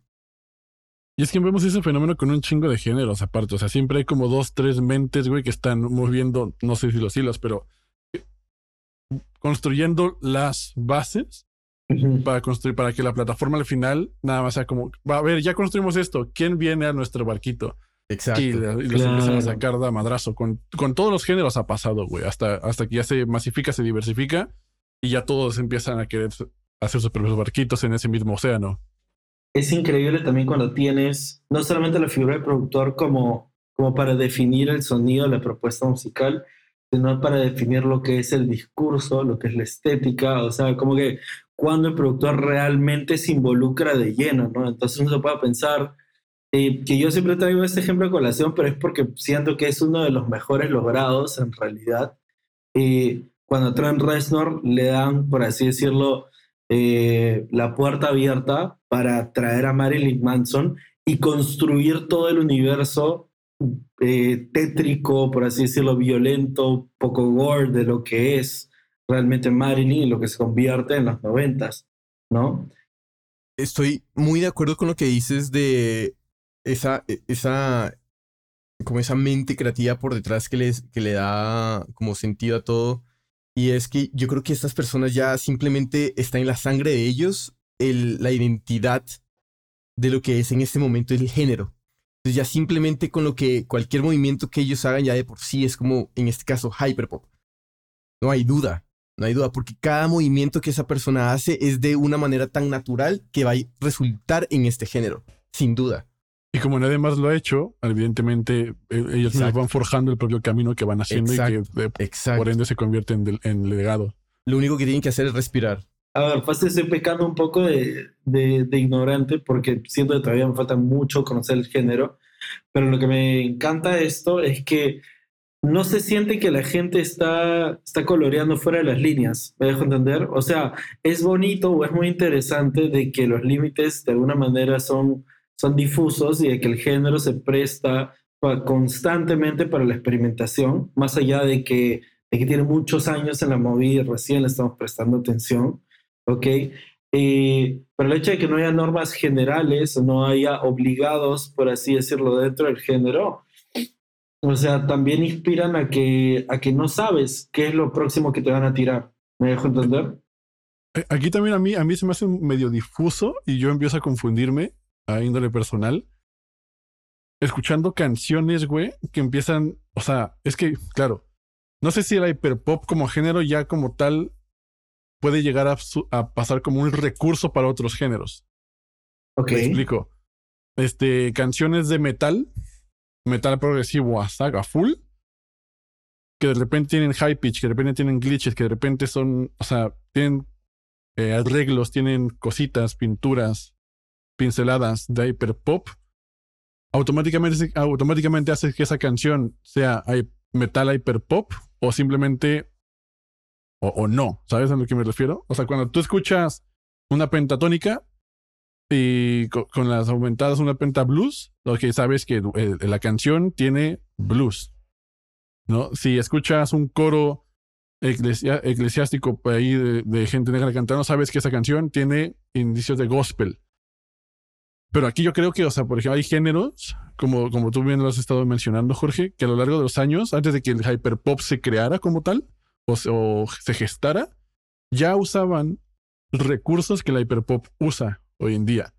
Speaker 3: Y es que vemos ese fenómeno con un chingo de géneros aparte. O sea, siempre hay como dos, tres mentes, güey, que están moviendo, no sé si los hilos, pero construyendo las bases Para construir, para que la plataforma al final nada más sea como, va a ver, ya construimos esto, ¿quién viene a nuestro barquito?
Speaker 1: Exacto.
Speaker 3: Y, y los
Speaker 2: Claro.
Speaker 3: empiezan a sacar de madrazo. Con, con todos los géneros ha pasado, güey, hasta, hasta que ya se masifica, se diversifica y ya todos empiezan a querer hacer sus propios barquitos en ese mismo océano.
Speaker 2: Es increíble también cuando tienes no solamente la figura del productor como, como para definir el sonido de la propuesta musical, sino para definir lo que es el discurso, lo que es la estética, o sea, como que cuando el productor realmente se involucra de lleno, ¿no? Entonces uno se puede pensar eh, que yo siempre traigo este ejemplo de colación, pero es porque siento que es uno de los mejores logrados en realidad. Eh, cuando a Trent Reznor le dan, por así decirlo, eh, la puerta abierta para traer a Marilyn Manson y construir todo el universo eh, tétrico, por así decirlo, violento, poco gore de lo que es realmente Marilyn y lo que se convierte en los noventas, ¿no?
Speaker 1: Estoy muy de acuerdo con lo que dices de esa, esa, como esa mente creativa por detrás que, les, que le da como sentido a todo. Y es que yo creo que estas personas ya simplemente está en la sangre de ellos el, la identidad de lo que es en este momento el género. Entonces ya simplemente con lo que cualquier movimiento que ellos hagan ya de por sí es como en este caso hyperpop. No hay duda, no hay duda, porque cada movimiento que esa persona hace es de una manera tan natural que va a resultar en este género, sin duda.
Speaker 3: Y como nadie más lo ha hecho, evidentemente eh, ellos mismos van forjando el propio camino que van haciendo y
Speaker 1: Exacto.
Speaker 3: que eh,
Speaker 1: Exacto.
Speaker 3: por ende se convierte en, legado.
Speaker 1: Lo único que tienen que hacer es respirar.
Speaker 2: A ver, fácil estoy pecando un poco de, de, de ignorante porque siento que todavía me falta mucho conocer el género, pero lo que me encanta de esto es que no se siente que la gente está, está coloreando fuera de las líneas, ¿me dejo entender? O sea, es bonito o es muy interesante de que los límites de alguna manera son, son difusos y de que el género se presta constantemente para la experimentación, más allá de que, de que tiene muchos años en la movida y recién le estamos prestando atención. ¿ok? Eh, pero el hecho de que no haya normas generales o no haya obligados, por así decirlo, dentro del género, o sea, también inspiran a que, a que no sabes qué es lo próximo que te van a tirar. ¿Me dejo entender?
Speaker 3: Eh, Aquí también a mí, a mí se me hace medio difuso y yo empiezo a confundirme a índole personal. Escuchando canciones, güey, que empiezan, o sea, es que, claro, no sé si el hyperpop como género ya como tal puede llegar a, a pasar como un recurso para otros géneros.
Speaker 2: Ok.
Speaker 3: Me explico. Este, canciones de metal, metal progresivo a saga full, que de repente tienen high pitch, que de repente tienen glitches, que de repente son, o sea, tienen eh, arreglos, tienen cositas, pinturas, pinceladas de hyperpop, automáticamente, automáticamente hace que esa canción sea metal hyperpop o simplemente o, o, no, ¿sabes a lo que me refiero? O sea, cuando tú escuchas una pentatónica y con, las aumentadas una penta blues, lo que sabes que eh, la canción tiene blues, ¿no? Si escuchas un coro eclesiástico ahí de, gente negra cantando, sabes que esa canción tiene indicios de gospel. Pero aquí yo creo que, o sea, por ejemplo, hay géneros, como, como tú bien lo has estado mencionando, Jorge, que a lo largo de los años, antes de que el hyperpop se creara como tal, o, o se gestara, ya usaban recursos que el hyperpop usa hoy en día.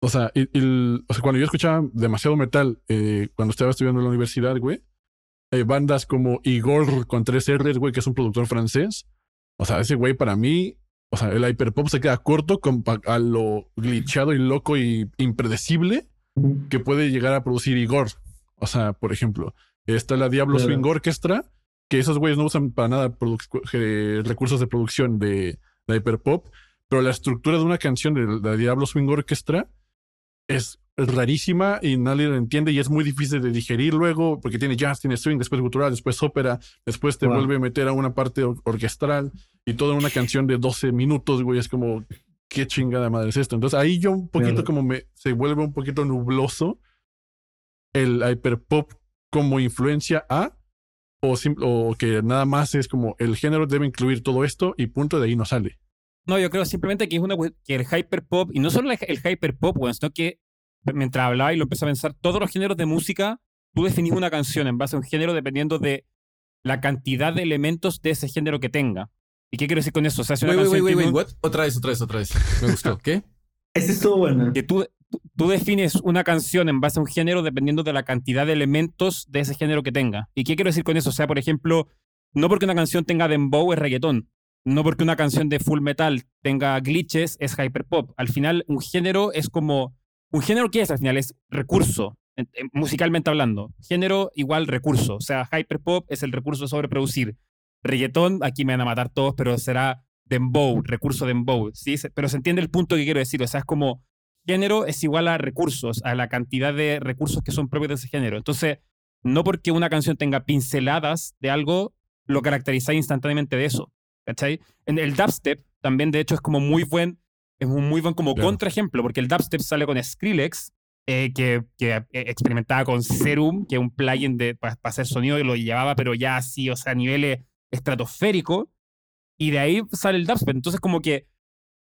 Speaker 3: O sea, o sea cuando yo escuchaba demasiado metal, eh, cuando estaba estudiando en la universidad, güey, hay bandas como Igor con tres R's, güey, que es un productor francés. O sea, ese güey para mí o sea, el hyperpop se queda corto con, a lo glitchado y loco y impredecible que puede llegar a producir Igor. O sea, por ejemplo, está la Diablo Swing Orchestra, que esos güeyes no usan para nada recursos de producción de, de hyperpop, pero la estructura de una canción de la Diablo Swing Orchestra es rarísima y nadie lo entiende y es muy difícil de digerir luego porque tiene jazz, tiene swing, después cultural, después ópera, después te vuelve a meter a una parte orquestral y toda una canción de 12 minutos, güey, es como, qué chingada madre es esto. Entonces ahí yo un poquito como me, se vuelve un poquito nubloso el hyperpop como influencia a o, o que nada más es como el género debe incluir todo esto y punto de ahí no sale.
Speaker 4: No, yo creo simplemente que es una que el hyperpop, y no solo el, el hyperpop, bueno, sino que mientras hablaba y lo empecé a pensar, todos los géneros de música, tú definís una canción en base a un género dependiendo de la cantidad de elementos de ese género que tenga. ¿Y qué quiero decir con eso? O sea,
Speaker 1: una wait, wait, wait, what? Otra vez, otra vez, otra vez. Me gustó. ¿Qué? *laughs*
Speaker 2: Ese estuvo bueno.
Speaker 4: Que tú, tú defines una canción en base a un género dependiendo de la cantidad de elementos de ese género que tenga. ¿Y qué quiero decir con eso? O sea, por ejemplo, no porque una canción tenga dembow es reggaetón. No porque una canción de full metal tenga glitches es hyperpop. Al final, un género es como un género que es al final es recurso, musicalmente hablando. Género igual recurso. O sea, hyperpop es el recurso sobre producir. Reggaetón, aquí me van a matar todos, pero será dembow, recurso dembow. ¿sí? Pero se entiende el punto que quiero decir. O sea, es como género es igual a recursos, a la cantidad de recursos que son propios de ese género. Entonces, no porque una canción tenga pinceladas de algo, lo caracteriza instantáneamente de eso. ¿Cachai? En el dubstep también, de hecho, es como muy buen es un muy buen como contraejemplo, porque el dubstep sale con Skrillex, eh, que, que, eh, experimentaba con Serum, que es un plugin para hacer sonido y lo llevaba, pero ya así, o sea, a niveles estratosférico, y de ahí sale el dubstep. Entonces, como que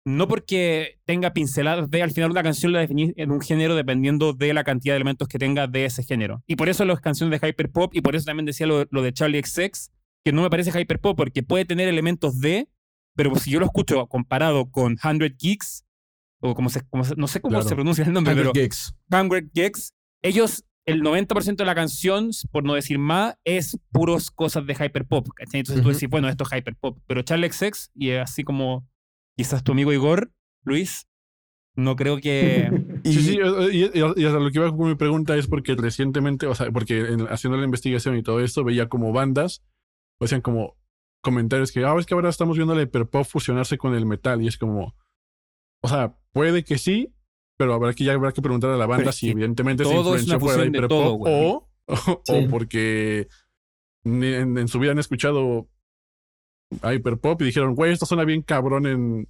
Speaker 4: no porque tenga pinceladas de, al final una canción la definís en un género dependiendo de la cantidad de elementos que tenga de ese género. Y por eso las canciones de hyperpop, y por eso también decía lo, lo de Charlie XX, que no me parece hyperpop, porque puede tener elementos de, pero si yo lo escucho comparado con 100 Geeks, o como se, como no sé cómo se pronuncia el nombre,
Speaker 1: 100
Speaker 4: pero
Speaker 1: Geeks.
Speaker 4: 100 Geeks, ellos, el 90% de la canción, por no decir más, es puros cosas de hyperpop. Entonces tú decís, bueno, esto es hyperpop. Pero Charles X, y así como quizás tu amigo Igor, Luis, no creo que. *laughs*
Speaker 3: sí, sí, y, y, hasta lo que iba con mi pregunta es porque recientemente, o sea, porque haciendo la investigación y todo esto, veía como bandas, o sea, como comentarios que, ah, es que ahora estamos viendo el hiperpop fusionarse con el metal y es como, o sea, puede que sí, pero habrá que ya habrá que preguntar a la banda si evidentemente se influenció por el hiperpop o, *laughs* o, porque en, su vida han escuchado a hiperpop y dijeron, güey, esto suena bien cabrón en,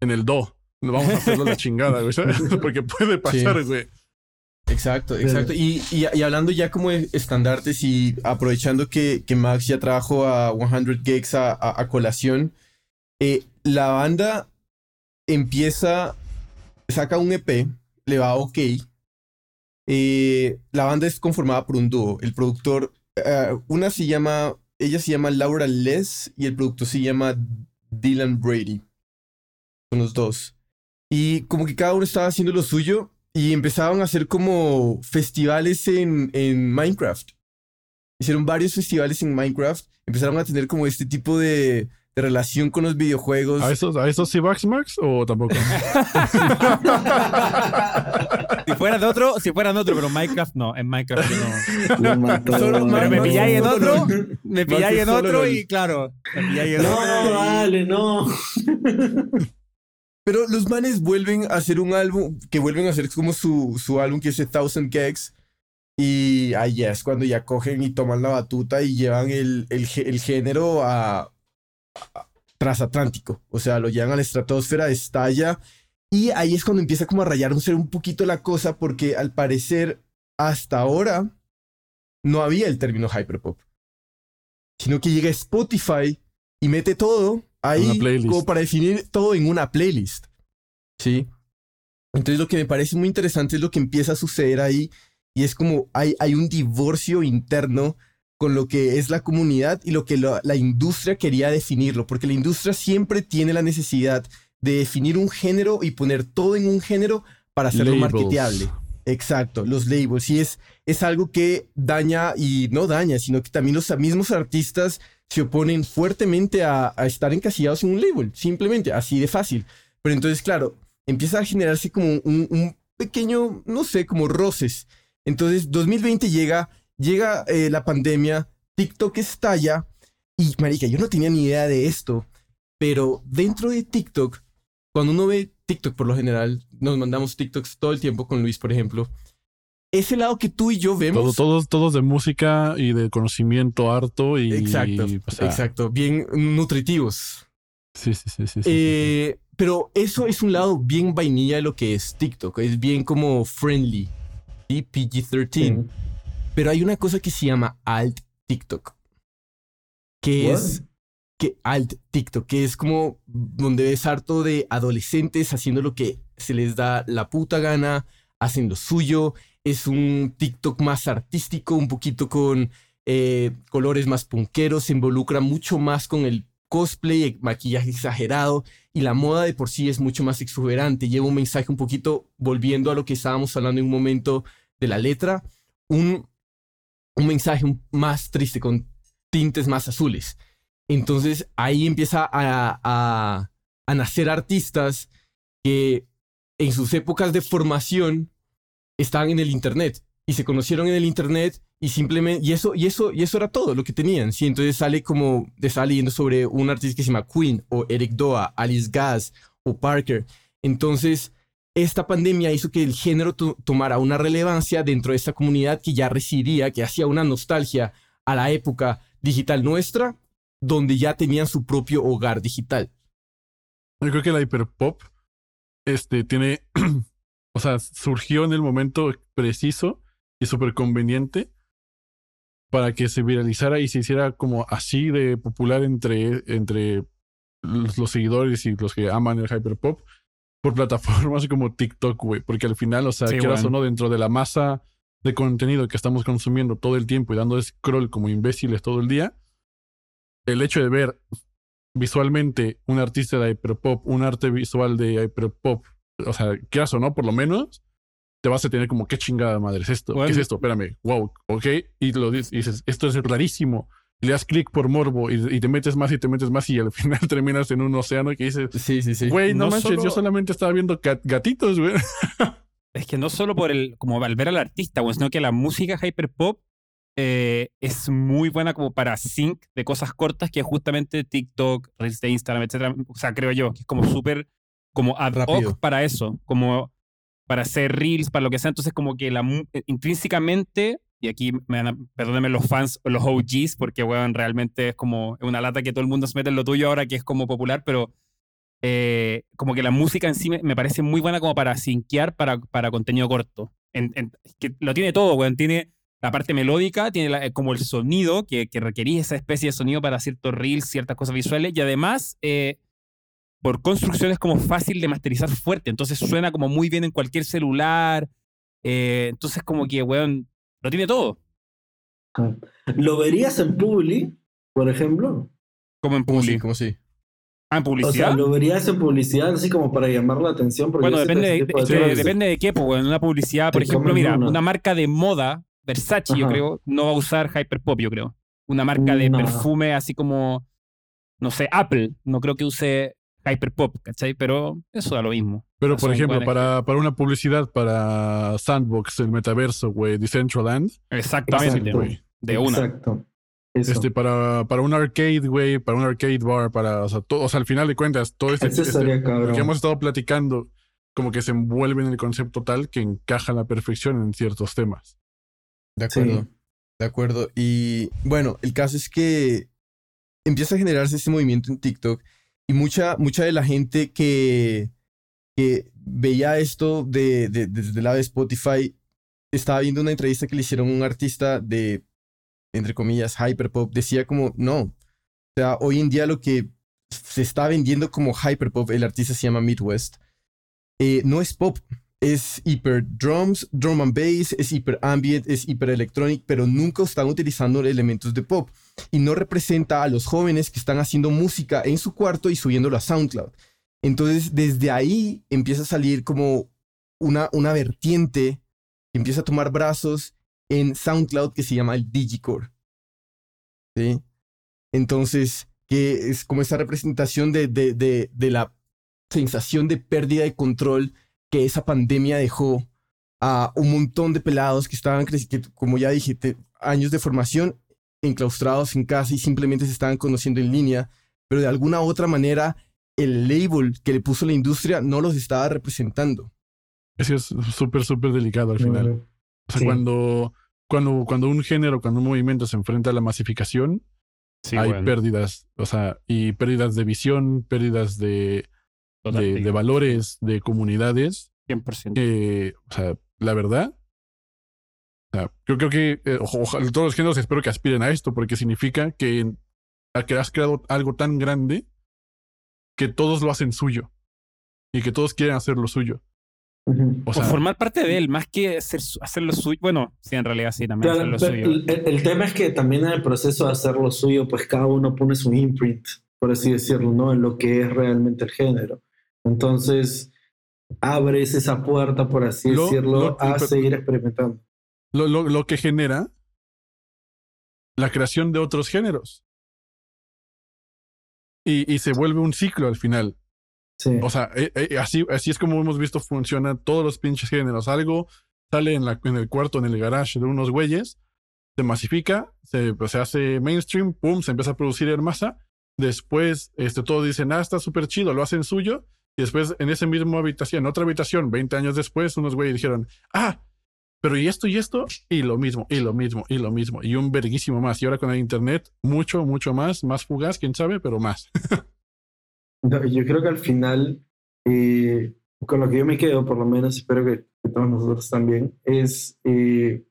Speaker 3: en el do. Vamos a hacerlo la *laughs* chingada, güey. *laughs* Porque puede pasar, güey.
Speaker 1: Exacto, exacto. Y, y, hablando ya como de estandartes y aprovechando que, que Max ya trajo a 100 Gigs a, a, colación, eh, la banda empieza, saca un EP, le va ok. Eh, la banda es conformada por un dúo. El productor, eh, una se llama, ella se llama Laura Les y el productor se llama Dylan Brady. Son los dos. Y como que cada uno estaba haciendo lo suyo y empezaron a hacer como festivales en, en Minecraft. Hicieron varios festivales en Minecraft. Empezaron a tener como este tipo de, de relación con los videojuegos.
Speaker 3: ¿A esos, a esos sí Max o tampoco? *laughs*
Speaker 4: si fuera de otro, si fuera de otro, pero Minecraft no. En Minecraft no. pero me pilláis en otro, me pilláis en otro y claro, me pilláis en
Speaker 2: no, otro. No, vale, no.
Speaker 1: Pero los manes vuelven a hacer un álbum, que vuelven a hacer como su, su álbum que es The Thousand Gags. Y ya es cuando ya cogen y toman la batuta y llevan el, el, el género a, a- transatlántico. O sea, lo llevan a la estratosfera, estalla. Y ahí es cuando empieza como a rayarse un poquito la cosa porque al parecer hasta ahora no había el término hyperpop. Sino que llega Spotify y mete todo ahí como para definir todo en una playlist. ¿Sí? Entonces lo que me parece muy interesante es lo que empieza a suceder ahí y es como hay, hay un divorcio interno con lo que es la comunidad y lo que la, la industria quería definirlo, porque la industria siempre tiene la necesidad de definir un género y poner todo en un género para hacerlo
Speaker 3: Labels.
Speaker 1: marketeable. Exacto, los labels. Y es, es algo que daña y no daña, sino que también los mismos artistas se oponen fuertemente a, estar encasillados en un label, simplemente así de fácil. Pero entonces, claro, empieza a generarse como un, un pequeño, no sé, como roces. Entonces, 2020 llega, llega eh, la pandemia, TikTok estalla y, marica, yo no tenía ni idea de esto, pero dentro de TikTok, cuando uno ve TikTok por lo general, nos mandamos TikToks todo el tiempo con Luis, por ejemplo, ese lado que tú y yo vemos...
Speaker 3: todos, todos de música y de conocimiento harto y.
Speaker 1: Exacto,
Speaker 3: o sea,
Speaker 1: exacto, bien nutritivos.
Speaker 3: Sí, sí, sí, sí. sí,
Speaker 1: Eh, pero eso es un lado bien vainilla de lo que es TikTok. Es bien como friendly. ¿sí? PG-13. Pero hay una cosa que se llama alt TikTok. Que es que alt TikTok, que es como donde ves harto de adolescentes haciendo lo que se les da la puta gana, hacen lo suyo. Es un TikTok más artístico, un poquito con eh, colores más punqueros, se involucra mucho más con el cosplay, el maquillaje exagerado y la moda de por sí es mucho más exuberante. Lleva un mensaje un poquito volviendo a lo que estábamos hablando en un momento de la letra, un, un mensaje más triste con tintes más azules. Entonces ahí empieza a, a, a nacer artistas que en sus épocas de formación estaban en el internet y se conocieron en el internet y simplemente y eso y eso y eso era todo lo que tenían sí entonces sale como estaba leyendo sobre un artista que se llama Queen o Eric Doa Alice Gas o Parker entonces esta pandemia hizo que el género to- tomara una relevancia dentro de esta comunidad que ya residía que hacía una nostalgia a la época digital nuestra donde ya tenían su propio hogar digital
Speaker 3: Yo creo que la hiperpop este, tiene. *clears throat* o sea, surgió en el momento preciso y súper conveniente para que se viralizara y se hiciera como así de popular entre, entre los, los seguidores y los que aman el hyperpop por plataformas como TikTok, güey. Porque al final, o sea,
Speaker 4: Sí,
Speaker 3: quieras o no, dentro de la masa de contenido que estamos consumiendo todo el tiempo y dando scroll como imbéciles todo el día, el hecho de ver visualmente un artista de hyperpop, un arte visual de hyperpop, o sea, quieras o no, por lo menos, te vas a tener como, ¿qué chingada madre es esto?
Speaker 4: Bueno.
Speaker 3: ¿Qué es esto? Espérame, wow, ok. Y lo dices, y dices, esto es rarísimo. Y le das clic por morbo y, y te metes más y te metes más y al *laughs* final terminas en un océano que dices,
Speaker 1: sí sí sí
Speaker 3: güey, no,
Speaker 4: No
Speaker 3: manches,
Speaker 4: solo-
Speaker 3: yo solamente estaba viendo gat- gatitos, güey. *laughs*
Speaker 4: Es que no solo por el, como al ver al artista, bueno, sino que la música hyperpop eh, es muy buena como para sync de cosas cortas que es justamente TikTok, Reels de Instagram, etcétera. O sea, creo yo, que es como súper como ad
Speaker 1: Rápido.
Speaker 4: hoc para eso, como para hacer Reels, para lo que sea. Entonces, como que la eh, intrínsecamente, y aquí me van a, perdónenme los fans los OGs, porque, weón, realmente es como una lata que todo el mundo se mete en lo tuyo ahora que es como popular, pero eh, como que la música en sí me, me parece muy buena como para sinquear para, para contenido corto. En- en- que lo tiene todo, weón. Tiene la parte melódica, tiene la- eh, como el sonido, que, que requerís esa especie de sonido para ciertos reels, ciertas cosas visuales, y además, eh, por construcción es como fácil de masterizar fuerte, entonces suena como muy bien en cualquier celular. eh, entonces, como que, weón, lo tiene todo.
Speaker 2: ¿Lo verías en Publi, por ejemplo?
Speaker 4: Como en
Speaker 1: ¿Cómo
Speaker 4: publi.
Speaker 1: sí? ¿Cómo sí?
Speaker 4: Ah, en
Speaker 2: O
Speaker 4: publicidad.
Speaker 2: sea, ¿lo verías en publicidad así como para llamar la atención? Porque
Speaker 4: Bueno, depende de,
Speaker 2: tipo de
Speaker 4: de-
Speaker 2: cosas-
Speaker 4: depende de qué, pues, bueno, una publicidad, por ejemplo, mira,
Speaker 2: una.
Speaker 4: una marca de moda, Versace, yo creo, no va a usar Hyperpop, yo creo. Una marca de
Speaker 2: No.
Speaker 4: perfume así como, no sé, Apple, no creo que use Hyperpop, ¿cachai? Pero eso da lo mismo.
Speaker 3: Pero, por ejemplo, para, para una publicidad para Sandbox, el metaverso, güey, Decentraland,
Speaker 4: Exactamente,
Speaker 2: Exacto.
Speaker 3: güey.
Speaker 4: de una.
Speaker 2: Exacto. Eso.
Speaker 3: Este, para, para un arcade, güey, para un arcade bar, para, o sea, todo, o sea, al final de cuentas, todo este, este-
Speaker 2: estaría
Speaker 3: lo que hemos estado platicando, como que se envuelve en el concepto tal que encaja a la perfección en ciertos temas.
Speaker 1: De
Speaker 2: Sí.
Speaker 1: acuerdo. De acuerdo. Y bueno, el caso es que empieza a generarse este movimiento en TikTok y mucha, mucha de la gente que, que veía esto de, de- desde lado de Spotify estaba viendo una entrevista que le hicieron un artista de, entre comillas, hyperpop. Decía como, no. O sea, hoy en día lo que se está vendiendo como hyperpop, el artista se llama Midwest, eh, no es pop, es hiper drums, drum and bass, es hiper ambient, es hiper electronic, pero nunca están utilizando elementos de pop y no representa a los jóvenes que están haciendo música en su cuarto y subiéndolo a SoundCloud. Entonces, desde ahí empieza a salir como una, una vertiente que empieza a tomar brazos en SoundCloud que se llama el Digicore. ¿Sí? Entonces, que es como esa representación de, de, de, de la sensación de pérdida de control que esa pandemia dejó a un montón de pelados que estaban, que, como ya dije, años de formación enclaustrados en casa y simplemente se estaban conociendo en línea, pero de alguna u otra manera el label que le puso la industria no los estaba representando.
Speaker 3: Eso es súper, súper delicado al final. O sea,
Speaker 2: Sí.
Speaker 3: cuando, cuando, cuando un género, cuando un movimiento se enfrenta a la masificación,
Speaker 4: Sí,
Speaker 3: hay pérdidas, o sea, y pérdidas de visión, pérdidas de, de, valores, de comunidades,
Speaker 4: 100%.
Speaker 3: que, o sea, la verdad, yo creo que eh, ojalá todos los géneros espero que aspiren a esto, porque significa que, que has creado algo tan grande que todos lo hacen suyo y que todos quieren hacer lo suyo. O
Speaker 4: O
Speaker 3: sea,
Speaker 4: formar parte de él, más que hacer, hacer lo suyo. Bueno, sí, en realidad sí, también
Speaker 2: Claro,
Speaker 4: hacer lo
Speaker 2: pero
Speaker 4: suyo.
Speaker 2: el, el tema es que también en el proceso de hacer lo suyo, pues cada uno pone su imprint, por así decirlo, ¿no? En lo que es realmente el género. Entonces, abres esa puerta, por así
Speaker 3: Lo-
Speaker 2: decirlo,
Speaker 3: lo-
Speaker 2: a
Speaker 3: pero-
Speaker 2: seguir experimentando.
Speaker 3: Lo, lo, lo que genera la creación de otros géneros. Y, y se vuelve un ciclo al final.
Speaker 2: Sí.
Speaker 3: O sea, eh, eh, así, así es como hemos visto funciona todos los pinches géneros. Algo sale en, la, en el cuarto, en el garage de unos güeyes, se masifica, se, pues, se hace mainstream, pum, se empieza a producir en masa. Después, este, todos dicen, ah, está súper chido, lo hacen suyo. Y después, en esa misma habitación, en otra habitación, 20 años después, unos güeyes dijeron, ah, pero y esto y esto, y lo mismo, y lo mismo, y lo mismo, y un verguísimo más. Y ahora con el internet, mucho, mucho más, más fugaz, quién sabe, pero más.
Speaker 2: Yo creo que al final, eh, con lo que yo me quedo, por lo menos, espero que, que todos nosotros también, es eh,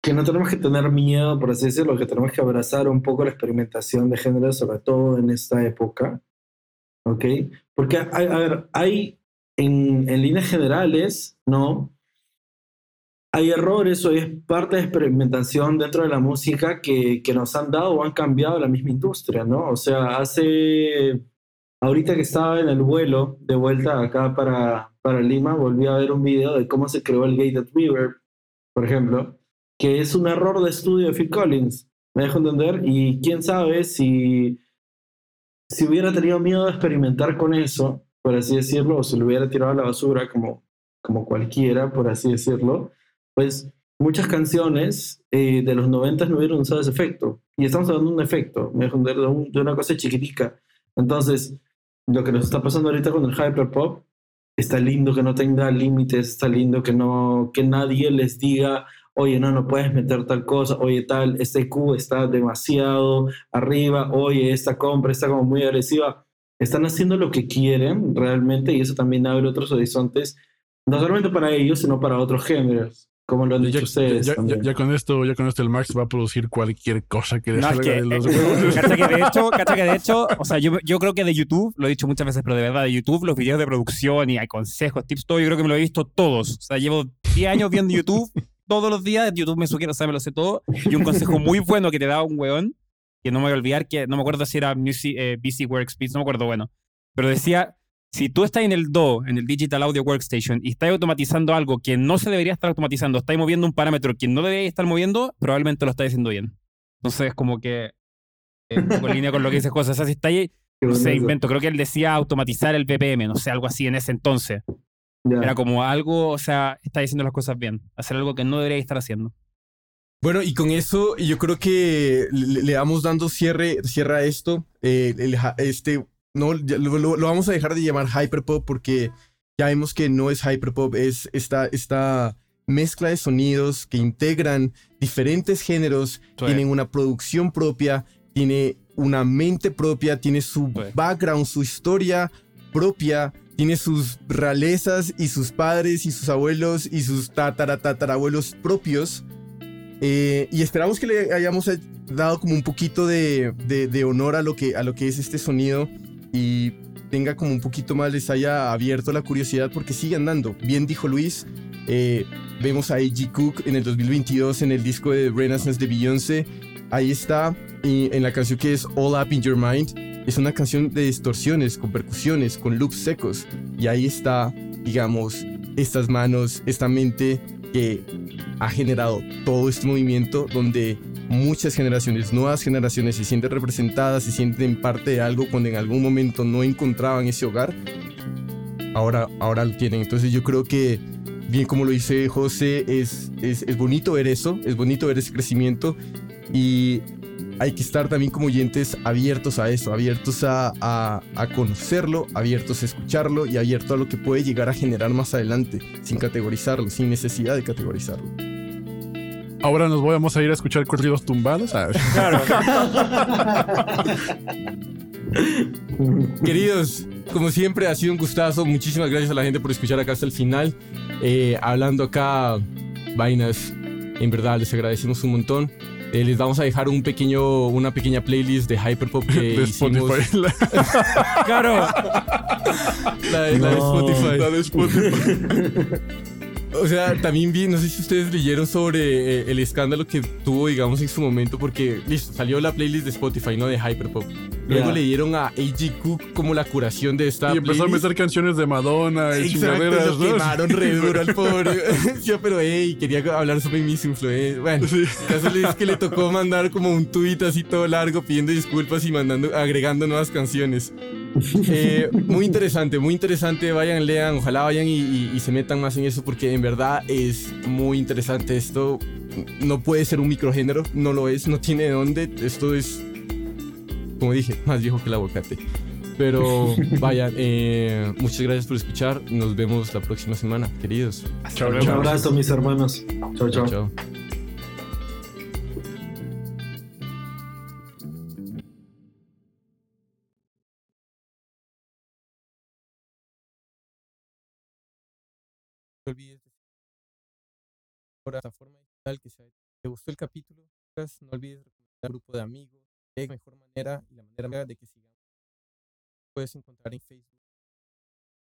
Speaker 2: que no tenemos que tener miedo, por así decirlo, que tenemos que abrazar un poco la experimentación de género, sobre todo en esta época. ¿Ok? Porque, hay, a ver, hay en, en líneas generales, ¿no? Hay errores o es parte de experimentación dentro de la música que, que nos han dado o han cambiado la misma industria, ¿no? O sea, hace, ahorita que estaba en el vuelo de vuelta acá para, para Lima, volví a ver un video de cómo se creó el Gated Reverb, por ejemplo, que es un error de estudio de Phil Collins, me dejo entender, y quién sabe si, si hubiera tenido miedo de experimentar con eso, por así decirlo, o se lo hubiera tirado a la basura como, como cualquiera, por así decirlo, pues muchas canciones eh, de los 90 no hubieran usado ese efecto. Y estamos hablando de un efecto, de, un- de una cosa chiquitica. Entonces, lo que nos está pasando ahorita con el hyperpop, está lindo que no tenga límites, está lindo que, no, que nadie les diga, oye, no, no puedes meter tal cosa, oye, tal, este Q está demasiado arriba, oye, esta compra está como muy agresiva. Están haciendo lo que quieren realmente y eso también abre otros horizontes, no solamente para ellos, sino para otros géneros, como lo han dicho
Speaker 3: Ya,
Speaker 2: ustedes.
Speaker 3: ya- ya- ya con esto, ya con esto el Max va a producir cualquier cosa que le
Speaker 4: No, es
Speaker 3: salga
Speaker 4: que,
Speaker 3: de los
Speaker 4: eh,
Speaker 3: huevos. *laughs*
Speaker 4: cacha que de hecho, cacha que de hecho, o sea, yo, yo creo que de YouTube, lo he dicho muchas veces, pero de verdad, de YouTube, los videos de producción y hay consejos, tips, todo, yo creo que me lo he visto todos. O sea, llevo 10 años viendo YouTube, todos los días, YouTube me sugiere, o sea, me lo sé todo. Y un consejo muy bueno que te da un weón, que no me voy a olvidar, que no me acuerdo si era Music, eh, BC Workspace, no me acuerdo, bueno. Pero decía, si tú estás en el DO, en el Digital Audio Workstation, y estás automatizando algo que no se debería estar automatizando, estás moviendo un parámetro que no debería estar moviendo, probablemente lo estás haciendo bien. Entonces, como que eh, un poco en línea con lo que dices cosas. O sea, si está ahí, no
Speaker 2: bueno
Speaker 4: sé, invento, creo que él decía automatizar el BPM, no sé, algo así en ese entonces.
Speaker 2: Ya.
Speaker 4: Era como algo, o sea, está diciendo las cosas bien. Hacer algo que no debería estar haciendo.
Speaker 1: Bueno, y con eso yo creo que le, le vamos dando cierre, cierre a esto. Eh, el este, no, lo, lo- lo vamos a dejar de llamar hyperpop porque ya vemos que no es hyperpop, es esta, esta mezcla de sonidos que integran diferentes géneros,
Speaker 4: Sí.
Speaker 1: tienen una producción propia, tiene una mente propia, tiene su
Speaker 4: Sí.
Speaker 1: background, su historia propia, tiene sus realezas y sus padres y sus abuelos y sus tatara, tatarabuelos propios. Eh, y esperamos que le hayamos dado como un poquito de, de- de honor a lo, que, a lo que es este sonido y tenga como un poquito más, les haya abierto la curiosidad porque sigue andando. Bien dijo Luis, eh, vemos a A.G. Cook en el 2022 en el disco de Renaissance de Beyoncé. Ahí está, y en la canción que es All Up in Your Mind. Es una canción de distorsiones, con percusiones, con loops secos. Y ahí está, digamos, estas manos, esta mente que ha generado todo este movimiento donde muchas generaciones, nuevas generaciones se sienten representadas, se sienten parte de algo cuando en algún momento no encontraban ese hogar. Ahora, ahora lo tienen. Entonces yo creo que, bien como lo dice José, es, es, es bonito ver eso, es bonito ver ese crecimiento y hay que estar también como oyentes abiertos a eso, abiertos a, a, a conocerlo, abiertos a escucharlo y abiertos a lo que puede llegar a generar más adelante, sin categorizarlo, sin necesidad de categorizarlo.
Speaker 3: Ahora nos vamos a ir a escuchar corridos tumbados.
Speaker 4: Claro.
Speaker 1: Queridos, como siempre ha sido un gustazo. Muchísimas gracias a la gente por escuchar acá hasta el final. Eh, hablando acá vainas, en verdad les agradecemos un montón. Eh, les vamos a dejar un pequeño, una pequeña playlist de hyperpop que *laughs*
Speaker 3: de
Speaker 1: hicimos.
Speaker 3: Spotify. La,
Speaker 4: Claro.
Speaker 1: La, de- la de
Speaker 2: No.
Speaker 1: Spotify.
Speaker 3: la de Spotify. *laughs*
Speaker 1: O sea, también vi, no sé si ustedes leyeron sobre eh, el escándalo que tuvo, digamos, en su momento, porque listo, salió la playlist de Spotify, ¿no? De Hyperpop. Luego
Speaker 2: Ya.
Speaker 1: le dieron a A.G. Cook como la curación de esta
Speaker 3: Y empezó a
Speaker 1: playlist.
Speaker 3: meter canciones de Madonna y
Speaker 1: Exacto,
Speaker 3: chingaderas.
Speaker 1: lo quemaron re *laughs* duro al pobre. *laughs* sí, pero hey, quería hablar sobre mis influencias. Bueno,
Speaker 3: Sí.
Speaker 1: el caso es que le tocó mandar como un tuit así todo largo pidiendo disculpas y mandando, agregando nuevas canciones. Eh, *laughs* muy interesante, muy interesante. Vayan, lean, ojalá vayan y, y- y se metan más en eso porque en verdad es muy interesante esto. No puede ser un microgénero, no lo es, no tiene de dónde. Esto es, como dije, más viejo que el aguacate. Pero *laughs* vayan, eh, muchas gracias por escuchar. Nos vemos la próxima semana, queridos.
Speaker 3: Chao,
Speaker 2: Un abrazo, mis hermanos. Chao, chao.
Speaker 1: Chao, olvides de la plataforma digital que sea. ¿Te gustó el capítulo? No olvides recomendar al grupo de amigos. Es la mejor manera y la manera de que sigamos. Puedes encontrar en Facebook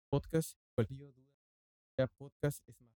Speaker 1: podcast, cualquier duda, podcast es más.